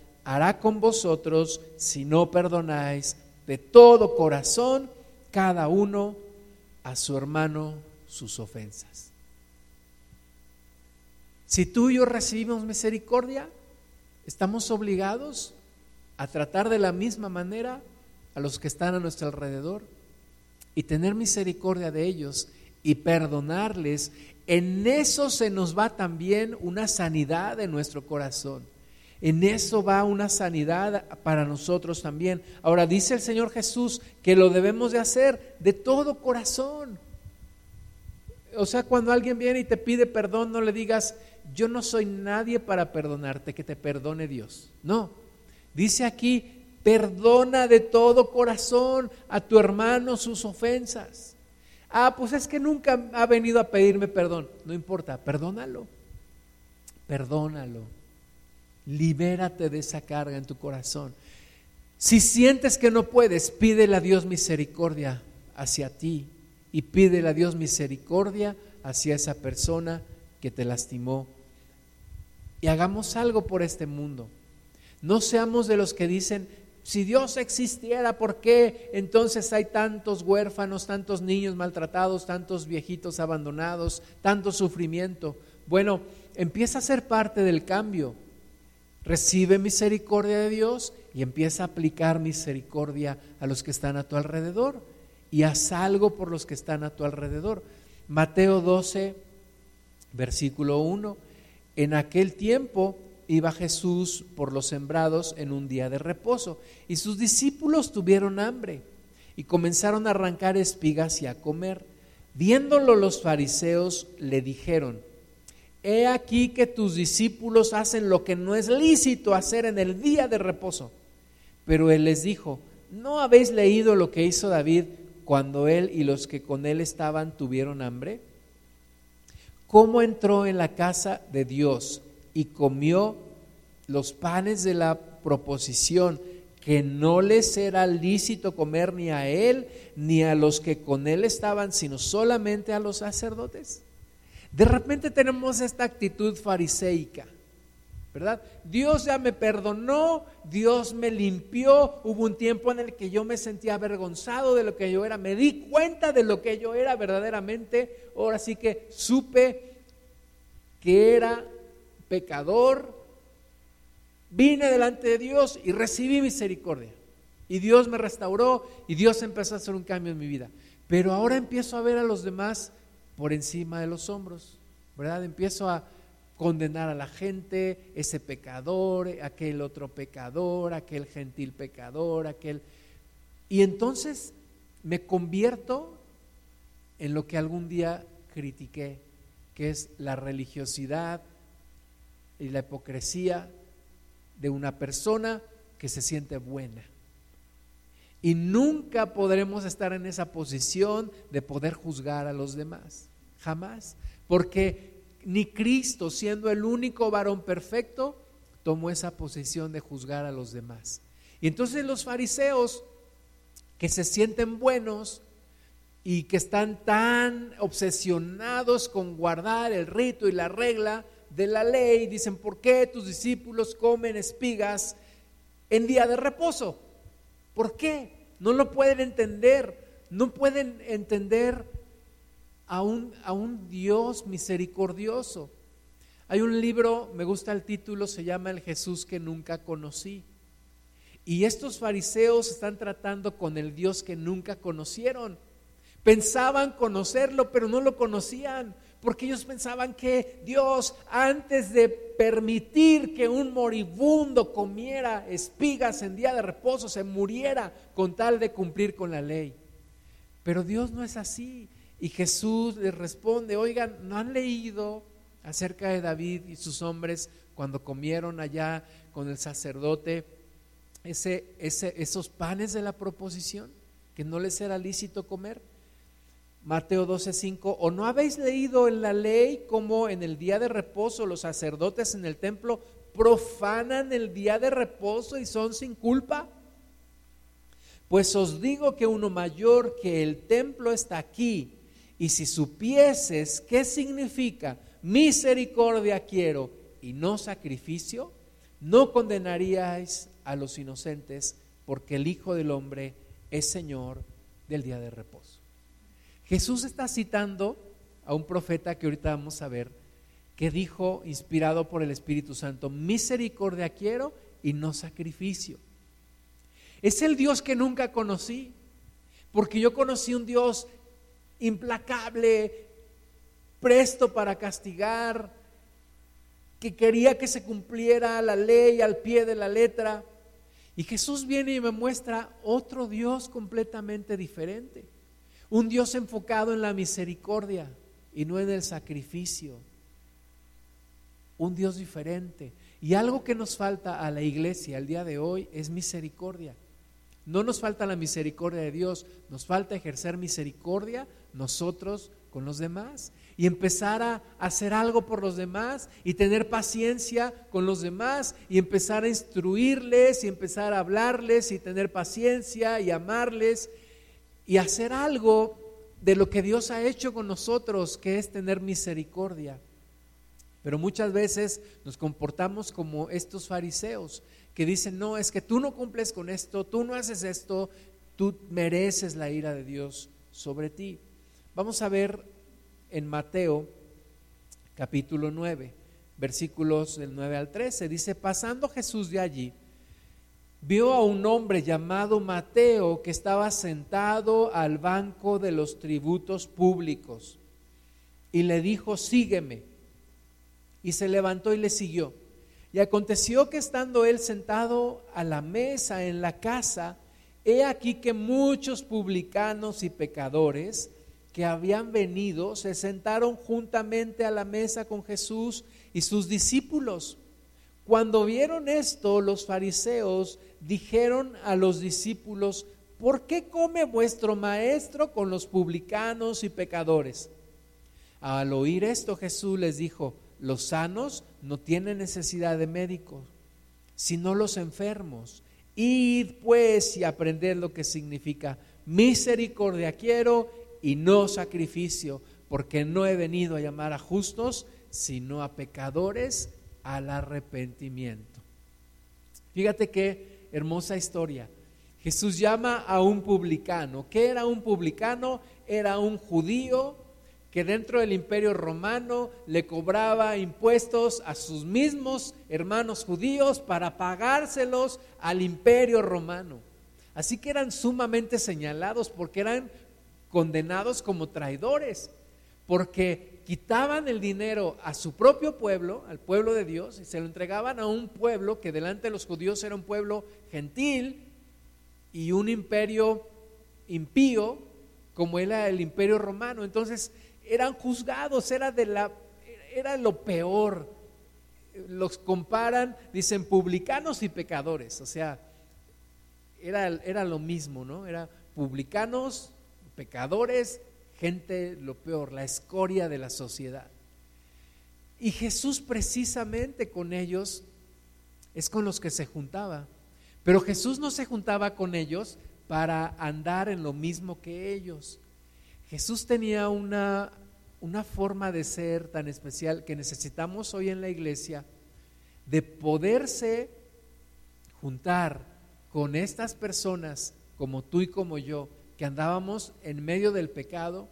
hará con vosotros si no perdonáis de todo corazón cada uno a su hermano sus ofensas. Si tú y yo recibimos misericordia, estamos obligados a tratar de la misma manera a los que están a nuestro alrededor y tener misericordia de ellos y perdonarles, en eso se nos va también una sanidad de nuestro corazón. En eso va una sanidad para nosotros también. Ahora dice el Señor Jesús que lo debemos de hacer de todo corazón. O sea, cuando alguien viene y te pide perdón, no le digas, yo no soy nadie para perdonarte, que te perdone Dios. No, Dice aquí, perdona de todo corazón a tu hermano sus ofensas. Ah, pues es que nunca ha venido a pedirme perdón. No importa, perdónalo. Perdónalo. Libérate de esa carga en tu corazón. Si sientes que no puedes, pídele a Dios misericordia hacia ti y pídele a Dios misericordia hacia esa persona que te lastimó. Y hagamos algo por este mundo. No seamos de los que dicen, si Dios existiera, ¿por qué entonces hay tantos huérfanos, tantos niños maltratados, tantos viejitos abandonados, tanto sufrimiento? Bueno, empieza a ser parte del cambio. Recibe misericordia de Dios y empieza a aplicar misericordia a los que están a tu alrededor y haz algo por los que están a tu alrededor. Mateo 12, versículo 1. En aquel tiempo iba Jesús por los sembrados en un día de reposo y sus discípulos tuvieron hambre y comenzaron a arrancar espigas y a comer. Viéndolo los fariseos le dijeron, he aquí que tus discípulos hacen lo que no es lícito hacer en el día de reposo. Pero él les dijo, ¿no habéis leído lo que hizo David cuando él y los que con él estaban tuvieron hambre? ¿Cómo entró en la casa de Dios? y comió los panes de la proposición, que no les era lícito comer ni a él ni a los que con él estaban, sino solamente a los sacerdotes. De repente tenemos esta actitud fariseica, ¿verdad? Dios ya me perdonó, Dios me limpió, hubo un tiempo en el que yo me sentía avergonzado de lo que yo era, me di cuenta de lo que yo era verdaderamente, ahora sí que supe que era pecador, vine delante de Dios y recibí misericordia. Y Dios me restauró y Dios empezó a hacer un cambio en mi vida. Pero ahora empiezo a ver a los demás por encima de los hombros, ¿verdad? Empiezo a condenar a la gente, ese pecador, aquel otro pecador, aquel gentil pecador, aquel... Y entonces me convierto en lo que algún día critiqué, que es la religiosidad y la hipocresía de una persona que se siente buena. Y nunca podremos estar en esa posición de poder juzgar a los demás. Jamás. Porque ni Cristo, siendo el único varón perfecto, tomó esa posición de juzgar a los demás. Y entonces los fariseos que se sienten buenos y que están tan obsesionados con guardar el rito y la regla de la ley, dicen, ¿por qué tus discípulos comen espigas en día de reposo? ¿Por qué? No lo pueden entender, no pueden entender a un, a un Dios misericordioso. Hay un libro, me gusta el título, se llama El Jesús que nunca conocí. Y estos fariseos están tratando con el Dios que nunca conocieron. Pensaban conocerlo, pero no lo conocían, porque ellos pensaban que Dios, antes de permitir que un moribundo comiera espigas en día de reposo, se muriera con tal de cumplir con la ley. Pero Dios no es así. Y Jesús les responde, oigan, ¿no han leído acerca de David y sus hombres cuando comieron allá con el sacerdote ese, ese, esos panes de la proposición que no les era lícito comer? Mateo 12:5, ¿o no habéis leído en la ley como en el día de reposo los sacerdotes en el templo profanan el día de reposo y son sin culpa? Pues os digo que uno mayor que el templo está aquí, y si supieses qué significa misericordia quiero y no sacrificio, no condenaríais a los inocentes, porque el Hijo del Hombre es Señor del día de reposo. Jesús está citando a un profeta que ahorita vamos a ver, que dijo, inspirado por el Espíritu Santo, misericordia quiero y no sacrificio. Es el Dios que nunca conocí, porque yo conocí un Dios implacable, presto para castigar, que quería que se cumpliera la ley al pie de la letra. Y Jesús viene y me muestra otro Dios completamente diferente. Un Dios enfocado en la misericordia y no en el sacrificio. Un Dios diferente. Y algo que nos falta a la iglesia el día de hoy es misericordia. No nos falta la misericordia de Dios, nos falta ejercer misericordia nosotros con los demás y empezar a hacer algo por los demás y tener paciencia con los demás y empezar a instruirles y empezar a hablarles y tener paciencia y amarles y hacer algo de lo que Dios ha hecho con nosotros, que es tener misericordia. Pero muchas veces nos comportamos como estos fariseos que dicen, no, es que tú no cumples con esto, tú no haces esto, tú mereces la ira de Dios sobre ti. Vamos a ver en Mateo capítulo 9, versículos del 9 al 13, dice, pasando Jesús de allí, vio a un hombre llamado Mateo que estaba sentado al banco de los tributos públicos y le dijo, sígueme. Y se levantó y le siguió. Y aconteció que estando él sentado a la mesa en la casa, he aquí que muchos publicanos y pecadores que habían venido se sentaron juntamente a la mesa con Jesús y sus discípulos. Cuando vieron esto, los fariseos dijeron a los discípulos, ¿por qué come vuestro maestro con los publicanos y pecadores? Al oír esto Jesús les dijo, los sanos no tienen necesidad de médicos, sino los enfermos. Id pues y aprended lo que significa misericordia quiero y no sacrificio, porque no he venido a llamar a justos, sino a pecadores al arrepentimiento. Fíjate qué hermosa historia. Jesús llama a un publicano. ¿Qué era un publicano? Era un judío que dentro del imperio romano le cobraba impuestos a sus mismos hermanos judíos para pagárselos al imperio romano. Así que eran sumamente señalados porque eran condenados como traidores, porque quitaban el dinero a su propio pueblo, al pueblo de Dios, y se lo entregaban a un pueblo que delante de los judíos era un pueblo gentil y un imperio impío como era el imperio romano. Entonces eran juzgados, era, de la, era lo peor. Los comparan, dicen publicanos y pecadores, o sea, era, era lo mismo, ¿no? Era publicanos, pecadores, gente lo peor, la escoria de la sociedad. Y Jesús precisamente con ellos es con los que se juntaba. Pero Jesús no se juntaba con ellos para andar en lo mismo que ellos. Jesús tenía una una forma de ser tan especial que necesitamos hoy en la iglesia, de poderse juntar con estas personas como tú y como yo, que andábamos en medio del pecado,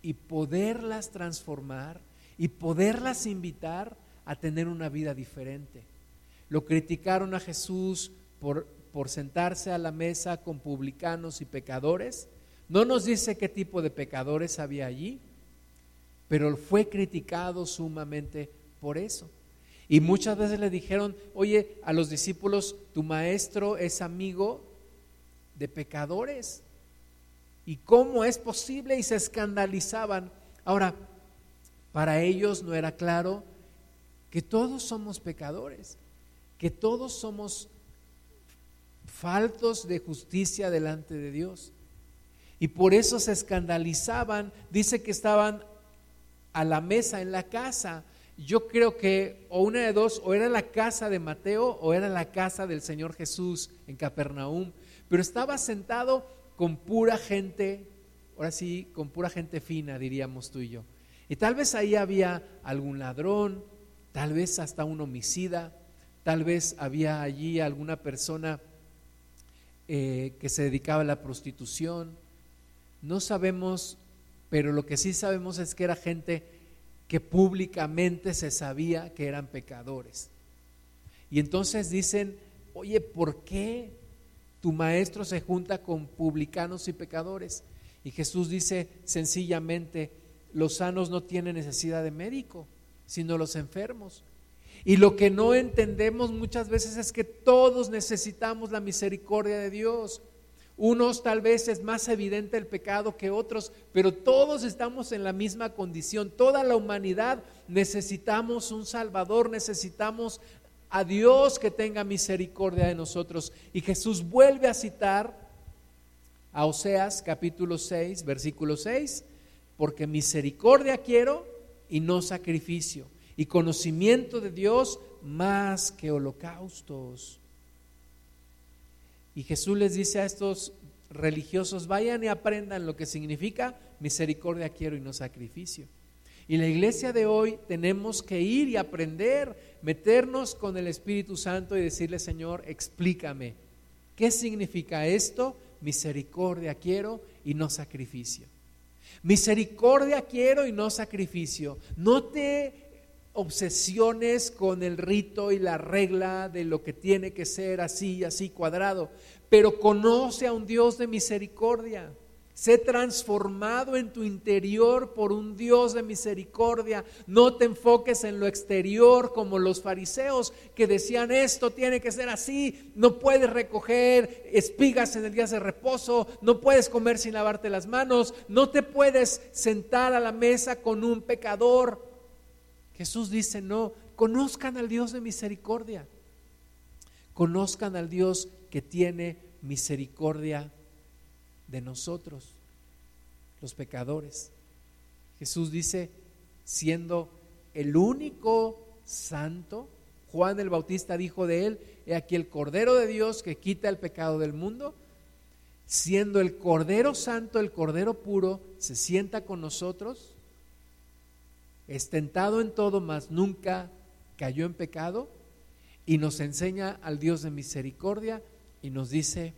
y poderlas transformar y poderlas invitar a tener una vida diferente. Lo criticaron a Jesús por, por sentarse a la mesa con publicanos y pecadores. No nos dice qué tipo de pecadores había allí, pero fue criticado sumamente por eso. Y muchas veces le dijeron, oye, a los discípulos, tu maestro es amigo de pecadores. ¿Y cómo es posible? Y se escandalizaban. Ahora, para ellos no era claro que todos somos pecadores, que todos somos faltos de justicia delante de Dios. Y por eso se escandalizaban. Dice que estaban a la mesa en la casa. Yo creo que o una de dos, o era la casa de Mateo o era la casa del Señor Jesús en Capernaum, pero estaba sentado con pura gente, ahora sí, con pura gente fina, diríamos tú y yo. Y tal vez ahí había algún ladrón, tal vez hasta un homicida, tal vez había allí alguna persona eh, que se dedicaba a la prostitución. No sabemos pero lo que sí sabemos es que era gente que públicamente se sabía que eran pecadores. Y entonces dicen, oye, ¿por qué tu maestro se junta con publicanos y pecadores? Y Jesús dice sencillamente, los sanos no tienen necesidad de médico, sino los enfermos. Y lo que no entendemos muchas veces es que todos necesitamos la misericordia de Dios. Unos tal vez es más evidente el pecado que otros, pero todos estamos en la misma condición. Toda la humanidad necesitamos un Salvador, necesitamos a Dios que tenga misericordia de nosotros. Y Jesús vuelve a citar a Oseas capítulo 6, versículo 6, porque misericordia quiero y no sacrificio, y conocimiento de Dios más que holocaustos. Y Jesús les dice a estos religiosos, vayan y aprendan lo que significa misericordia quiero y no sacrificio. Y la iglesia de hoy tenemos que ir y aprender, meternos con el Espíritu Santo y decirle, Señor, explícame, ¿qué significa esto? Misericordia quiero y no sacrificio. Misericordia quiero y no sacrificio. No te obsesiones con el rito y la regla de lo que tiene que ser así, así cuadrado, pero conoce a un Dios de misericordia. Sé transformado en tu interior por un Dios de misericordia. No te enfoques en lo exterior como los fariseos que decían esto tiene que ser así. No puedes recoger espigas en el día de reposo. No puedes comer sin lavarte las manos. No te puedes sentar a la mesa con un pecador. Jesús dice, no, conozcan al Dios de misericordia. Conozcan al Dios que tiene misericordia de nosotros, los pecadores. Jesús dice, siendo el único santo, Juan el Bautista dijo de él, he aquí el Cordero de Dios que quita el pecado del mundo, siendo el Cordero Santo, el Cordero puro, se sienta con nosotros es tentado en todo, mas nunca cayó en pecado, y nos enseña al Dios de misericordia y nos dice,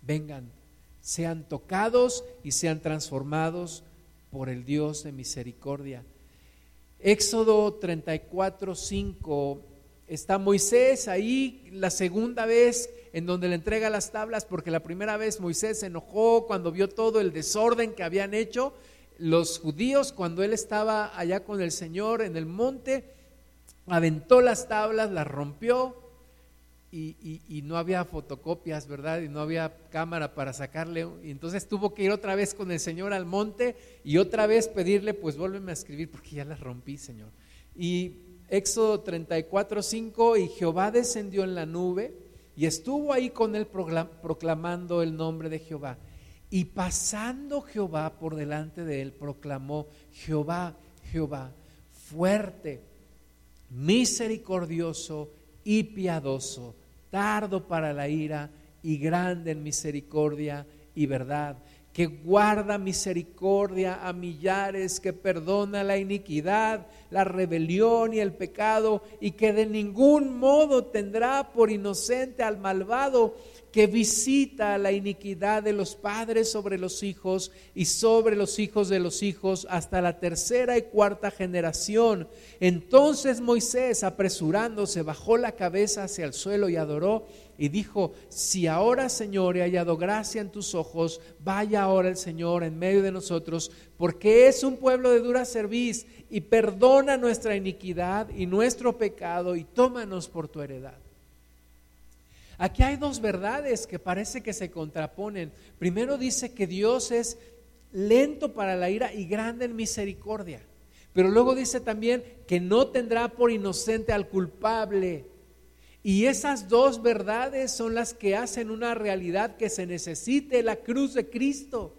vengan, sean tocados y sean transformados por el Dios de misericordia. Éxodo 34, 5, está Moisés ahí la segunda vez en donde le entrega las tablas, porque la primera vez Moisés se enojó cuando vio todo el desorden que habían hecho los judíos, cuando él estaba allá con el Señor en el monte, aventó las tablas, las rompió, y, no había fotocopias, ¿verdad? Y no había cámara para sacarle. Y entonces tuvo que ir otra vez con el Señor al monte y otra vez pedirle, pues vuélveme a escribir porque ya las rompí, Señor. Y Éxodo 34, 5, y Jehová descendió en la nube y estuvo ahí con él proclamando el nombre de Jehová. Y pasando Jehová por delante de él, proclamó, Jehová, Jehová, fuerte, misericordioso y piadoso, tardo para la ira y grande en misericordia y verdad, que guarda misericordia a millares, que perdona la iniquidad, la rebelión y el pecado, y que de ningún modo tendrá por inocente al malvado, que visita la iniquidad de los padres sobre los hijos y sobre los hijos de los hijos hasta la tercera y cuarta generación. Entonces Moisés, apresurándose, bajó la cabeza hacia el suelo y adoró y dijo, si ahora Señor he hallado gracia en tus ojos, vaya ahora el Señor en medio de nosotros, porque es un pueblo de dura cerviz y perdona nuestra iniquidad y nuestro pecado y tómanos por tu heredad. Aquí hay dos verdades que parece que se contraponen. Primero dice que Dios es lento para la ira y grande en misericordia. Pero luego dice también que no tendrá por inocente al culpable. Y esas dos verdades son las que hacen una realidad que se necesite la cruz de Cristo.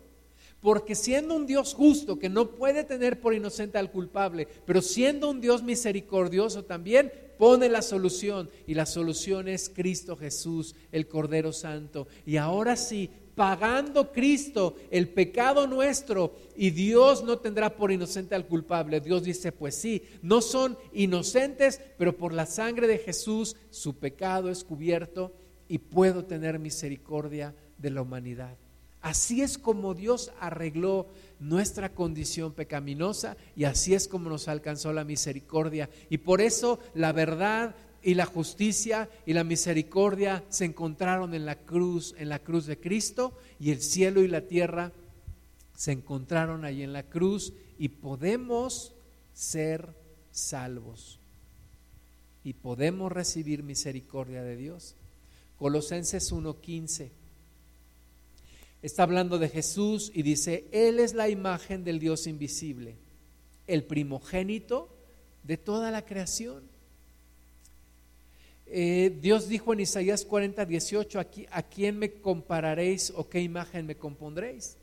Porque siendo un Dios justo que no puede tener por inocente al culpable, pero siendo un Dios misericordioso también, pone la solución y la solución es Cristo Jesús, el Cordero Santo. Y ahora sí, pagando Cristo el pecado nuestro y Dios no tendrá por inocente al culpable. Dios dice, pues sí, no son inocentes, pero por la sangre de Jesús su pecado es cubierto y puedo tener misericordia de la humanidad. Así es como Dios arregló nuestra condición pecaminosa y así es como nos alcanzó la misericordia. Y por eso la verdad y la justicia y la misericordia se encontraron en la cruz, en la cruz de Cristo y el cielo y la tierra se encontraron ahí en la cruz y podemos ser salvos y podemos recibir misericordia de Dios. Colosenses 1:15 está hablando de Jesús y dice, Él es la imagen del Dios invisible, el primogénito de toda la creación. Eh, Dios dijo en Isaías 40, 18, aquí, ¿a quién me compararéis o qué imagen me compondréis?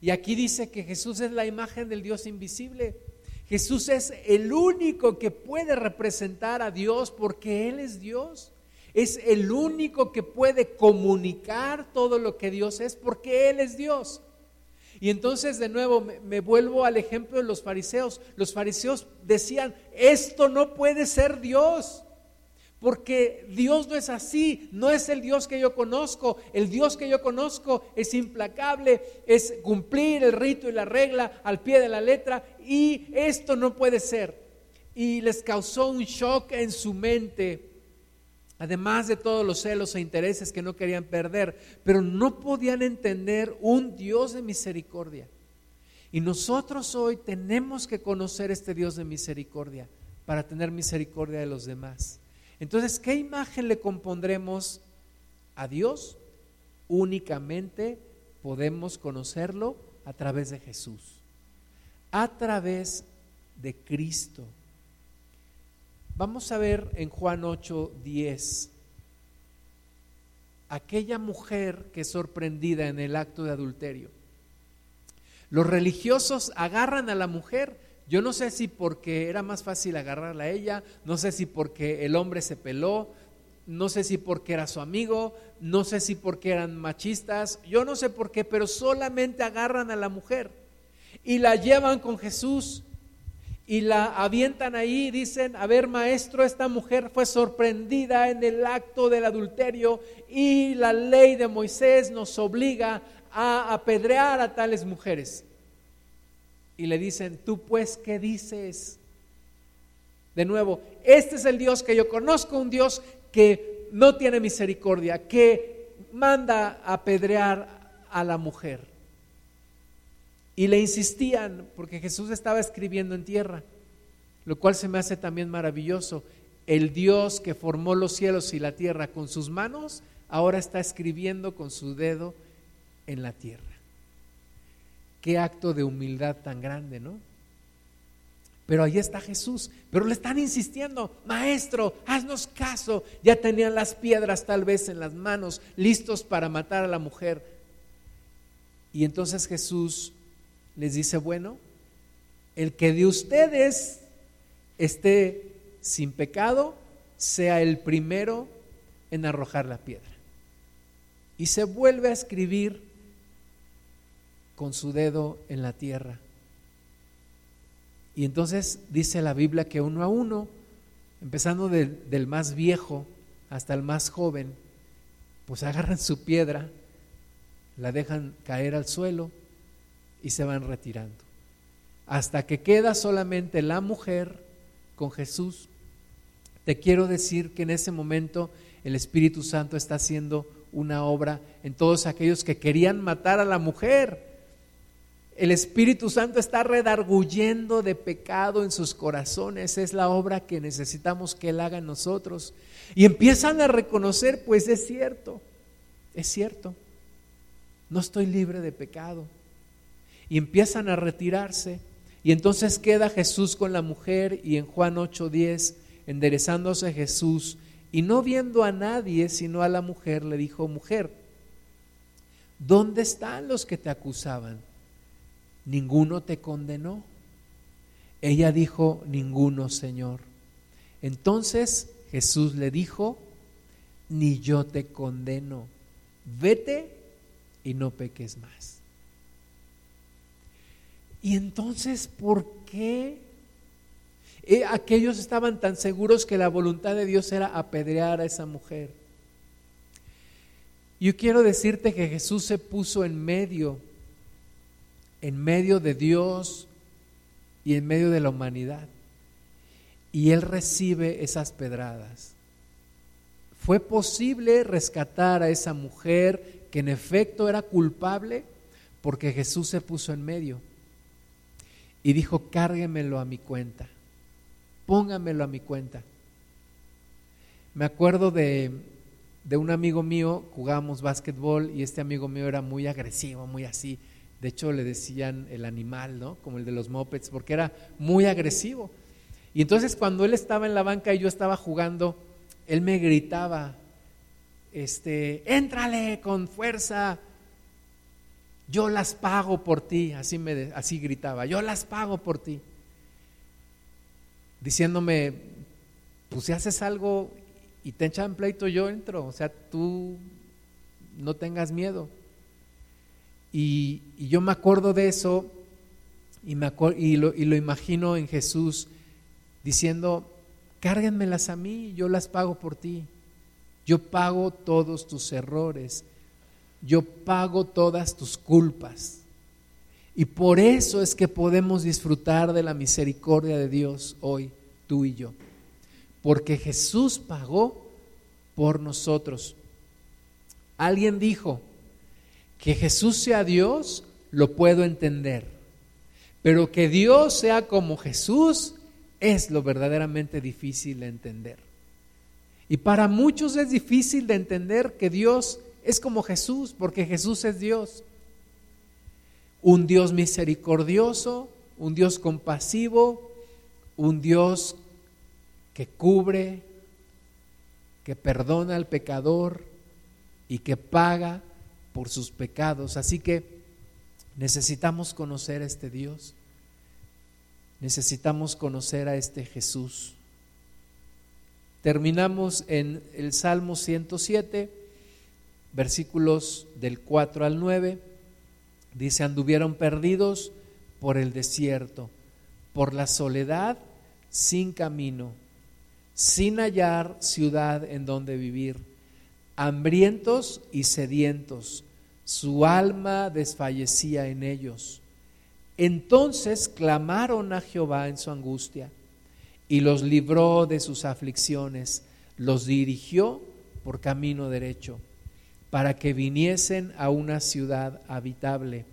Y aquí dice que Jesús es la imagen del Dios invisible. Jesús es el único que puede representar a Dios porque Él es Dios es el único que puede comunicar todo lo que Dios es porque Él es Dios. Y entonces de nuevo me, vuelvo al ejemplo de los fariseos. Los fariseos decían, esto no puede ser Dios. Porque Dios no es así, no es el Dios que yo conozco. El Dios que yo conozco es implacable, es cumplir el rito y la regla al pie de la letra y esto no puede ser. Y les causó un shock en su mente además de todos los celos e intereses que no querían perder, pero no podían entender un Dios de misericordia. Y nosotros hoy tenemos que conocer este Dios de misericordia para tener misericordia de los demás. Entonces, ¿qué imagen le compondremos a Dios? Únicamente podemos conocerlo a través de Jesús, a través de Cristo. Vamos a ver en Juan 8, 10, aquella mujer que es sorprendida en el acto de adulterio. Los religiosos agarran a la mujer, yo no sé si porque era más fácil agarrarla a ella, no sé si porque el hombre se peló, no sé si porque era su amigo, no sé si porque eran machistas, yo no sé por qué, pero solamente agarran a la mujer y la llevan con Jesús y la avientan ahí y dicen, a ver maestro, esta mujer fue sorprendida en el acto del adulterio y la ley de Moisés nos obliga a apedrear a tales mujeres. y le dicen, tú pues, ¿qué dices? De nuevo, este es el Dios que yo conozco, un Dios que no tiene misericordia, que manda apedrear a la mujer. Y le insistían, porque Jesús estaba escribiendo en tierra, lo cual se me hace también maravilloso. El Dios que formó los cielos y la tierra con sus manos, ahora está escribiendo con su dedo en la tierra. Qué acto de humildad tan grande, ¿no? Pero ahí está Jesús. Pero le están insistiendo, maestro, haznos caso. Ya tenían las piedras tal vez en las manos, listos para matar a la mujer. Y entonces Jesús les dice, bueno, el que de ustedes esté sin pecado, sea el primero en arrojar la piedra. Y se vuelve a escribir con su dedo en la tierra. Y entonces dice la Biblia que uno a uno, empezando del más viejo hasta el más joven, pues agarran su piedra, la dejan caer al suelo y se van retirando. Hasta que queda solamente la mujer con Jesús. Te quiero decir que en ese momento el Espíritu Santo está haciendo una obra en todos aquellos que querían matar a la mujer. El Espíritu Santo está redarguyendo de pecado en sus corazones. Es la obra que necesitamos que Él haga en nosotros. Y empiezan a reconocer, pues es cierto, es cierto, no estoy libre de pecado. Y empiezan a retirarse. Y entonces queda Jesús con la mujer y en Juan 8:10, enderezándose Jesús y no viendo a nadie sino a la mujer, le dijo, mujer, ¿dónde están los que te acusaban? ninguno te condenó. Ella dijo, ninguno, Señor. Entonces Jesús le dijo, ni yo te condeno, vete y no peques más. Y entonces, ¿por qué eh, aquellos estaban tan seguros que la voluntad de Dios era apedrear a esa mujer? Yo quiero decirte que Jesús se puso en medio en medio de Dios y en medio de la humanidad. Y Él recibe esas pedradas. ¿Fue posible rescatar a esa mujer que en efecto era culpable? Porque Jesús se puso en medio y dijo, cárguemelo a mi cuenta, póngamelo a mi cuenta. Me acuerdo de, de un amigo mío, jugábamos básquetbol y este amigo mío era muy agresivo, muy así, de hecho, le decían el animal, ¿no? Como el de los mopeds, porque era muy agresivo. Y entonces cuando él estaba en la banca y yo estaba jugando, él me gritaba, este, éntrale con fuerza, yo las pago por ti, así, me, así gritaba, yo las pago por ti. Diciéndome, pues si haces algo y te echan pleito, yo entro, o sea, tú no tengas miedo. Y, yo me acuerdo de eso y, me y, lo, y lo imagino en Jesús diciendo, cárguenmelas a mí, yo las pago por ti. Yo pago todos tus errores. Yo pago todas tus culpas. Y por eso es que podemos disfrutar de la misericordia de Dios hoy, tú y yo. Porque Jesús pagó por nosotros. Alguien dijo, que Jesús sea Dios, lo puedo entender. Pero que Dios sea como Jesús es lo verdaderamente difícil de entender. Y para muchos es difícil de entender que Dios es como Jesús, porque Jesús es Dios. Un Dios misericordioso, un Dios compasivo, un Dios que cubre, que perdona al pecador y que paga por sus pecados. Así que necesitamos conocer a este Dios. Necesitamos conocer a este Jesús. Terminamos en el Salmo 107, versículos del 4 al 9. Dice, anduvieron perdidos por el desierto, por la soledad, sin camino, sin hallar ciudad en donde vivir, hambrientos y sedientos su alma desfallecía en ellos. Entonces clamaron a Jehová en su angustia y los libró de sus aflicciones, los dirigió por camino derecho, para que viniesen a una ciudad habitable.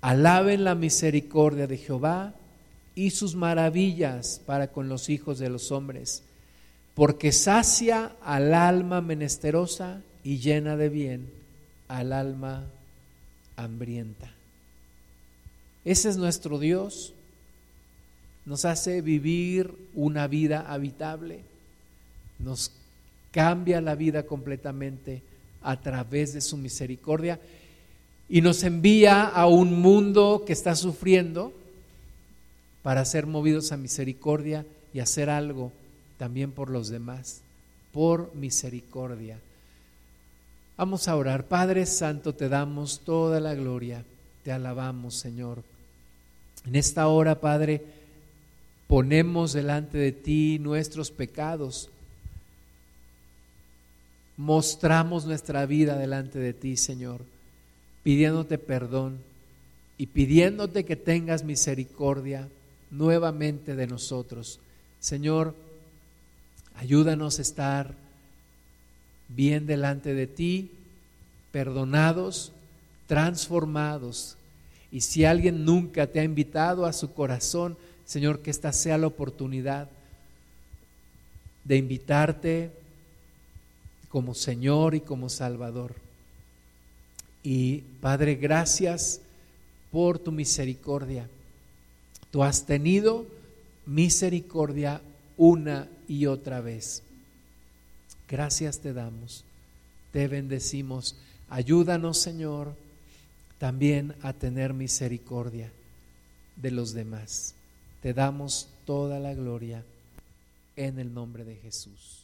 Alaben la misericordia de Jehová y sus maravillas para con los hijos de los hombres, porque sacia al alma menesterosa y llena de bien al alma hambrienta. Ese es nuestro Dios. Nos hace vivir una vida habitable. Nos cambia la vida completamente a través de su misericordia y nos envía a un mundo que está sufriendo para ser movidos a misericordia y hacer algo también por los demás, por misericordia. Vamos a orar. Padre Santo, te damos toda la gloria, te alabamos, Señor. En esta hora, Padre, ponemos delante de ti nuestros pecados. Mostramos nuestra vida delante de ti, Señor, pidiéndote perdón y pidiéndote que tengas misericordia nuevamente de nosotros. Señor, ayúdanos a estar bien delante de ti, perdonados, transformados, y si alguien nunca te ha invitado a su corazón, Señor, que esta sea la oportunidad de invitarte como Señor y como Salvador. Y Padre, gracias por tu misericordia. Tú has tenido misericordia una y otra vez. Gracias te damos, te bendecimos. Ayúdanos, Señor también a tener misericordia de los demás. Te damos toda la gloria en el nombre de Jesús.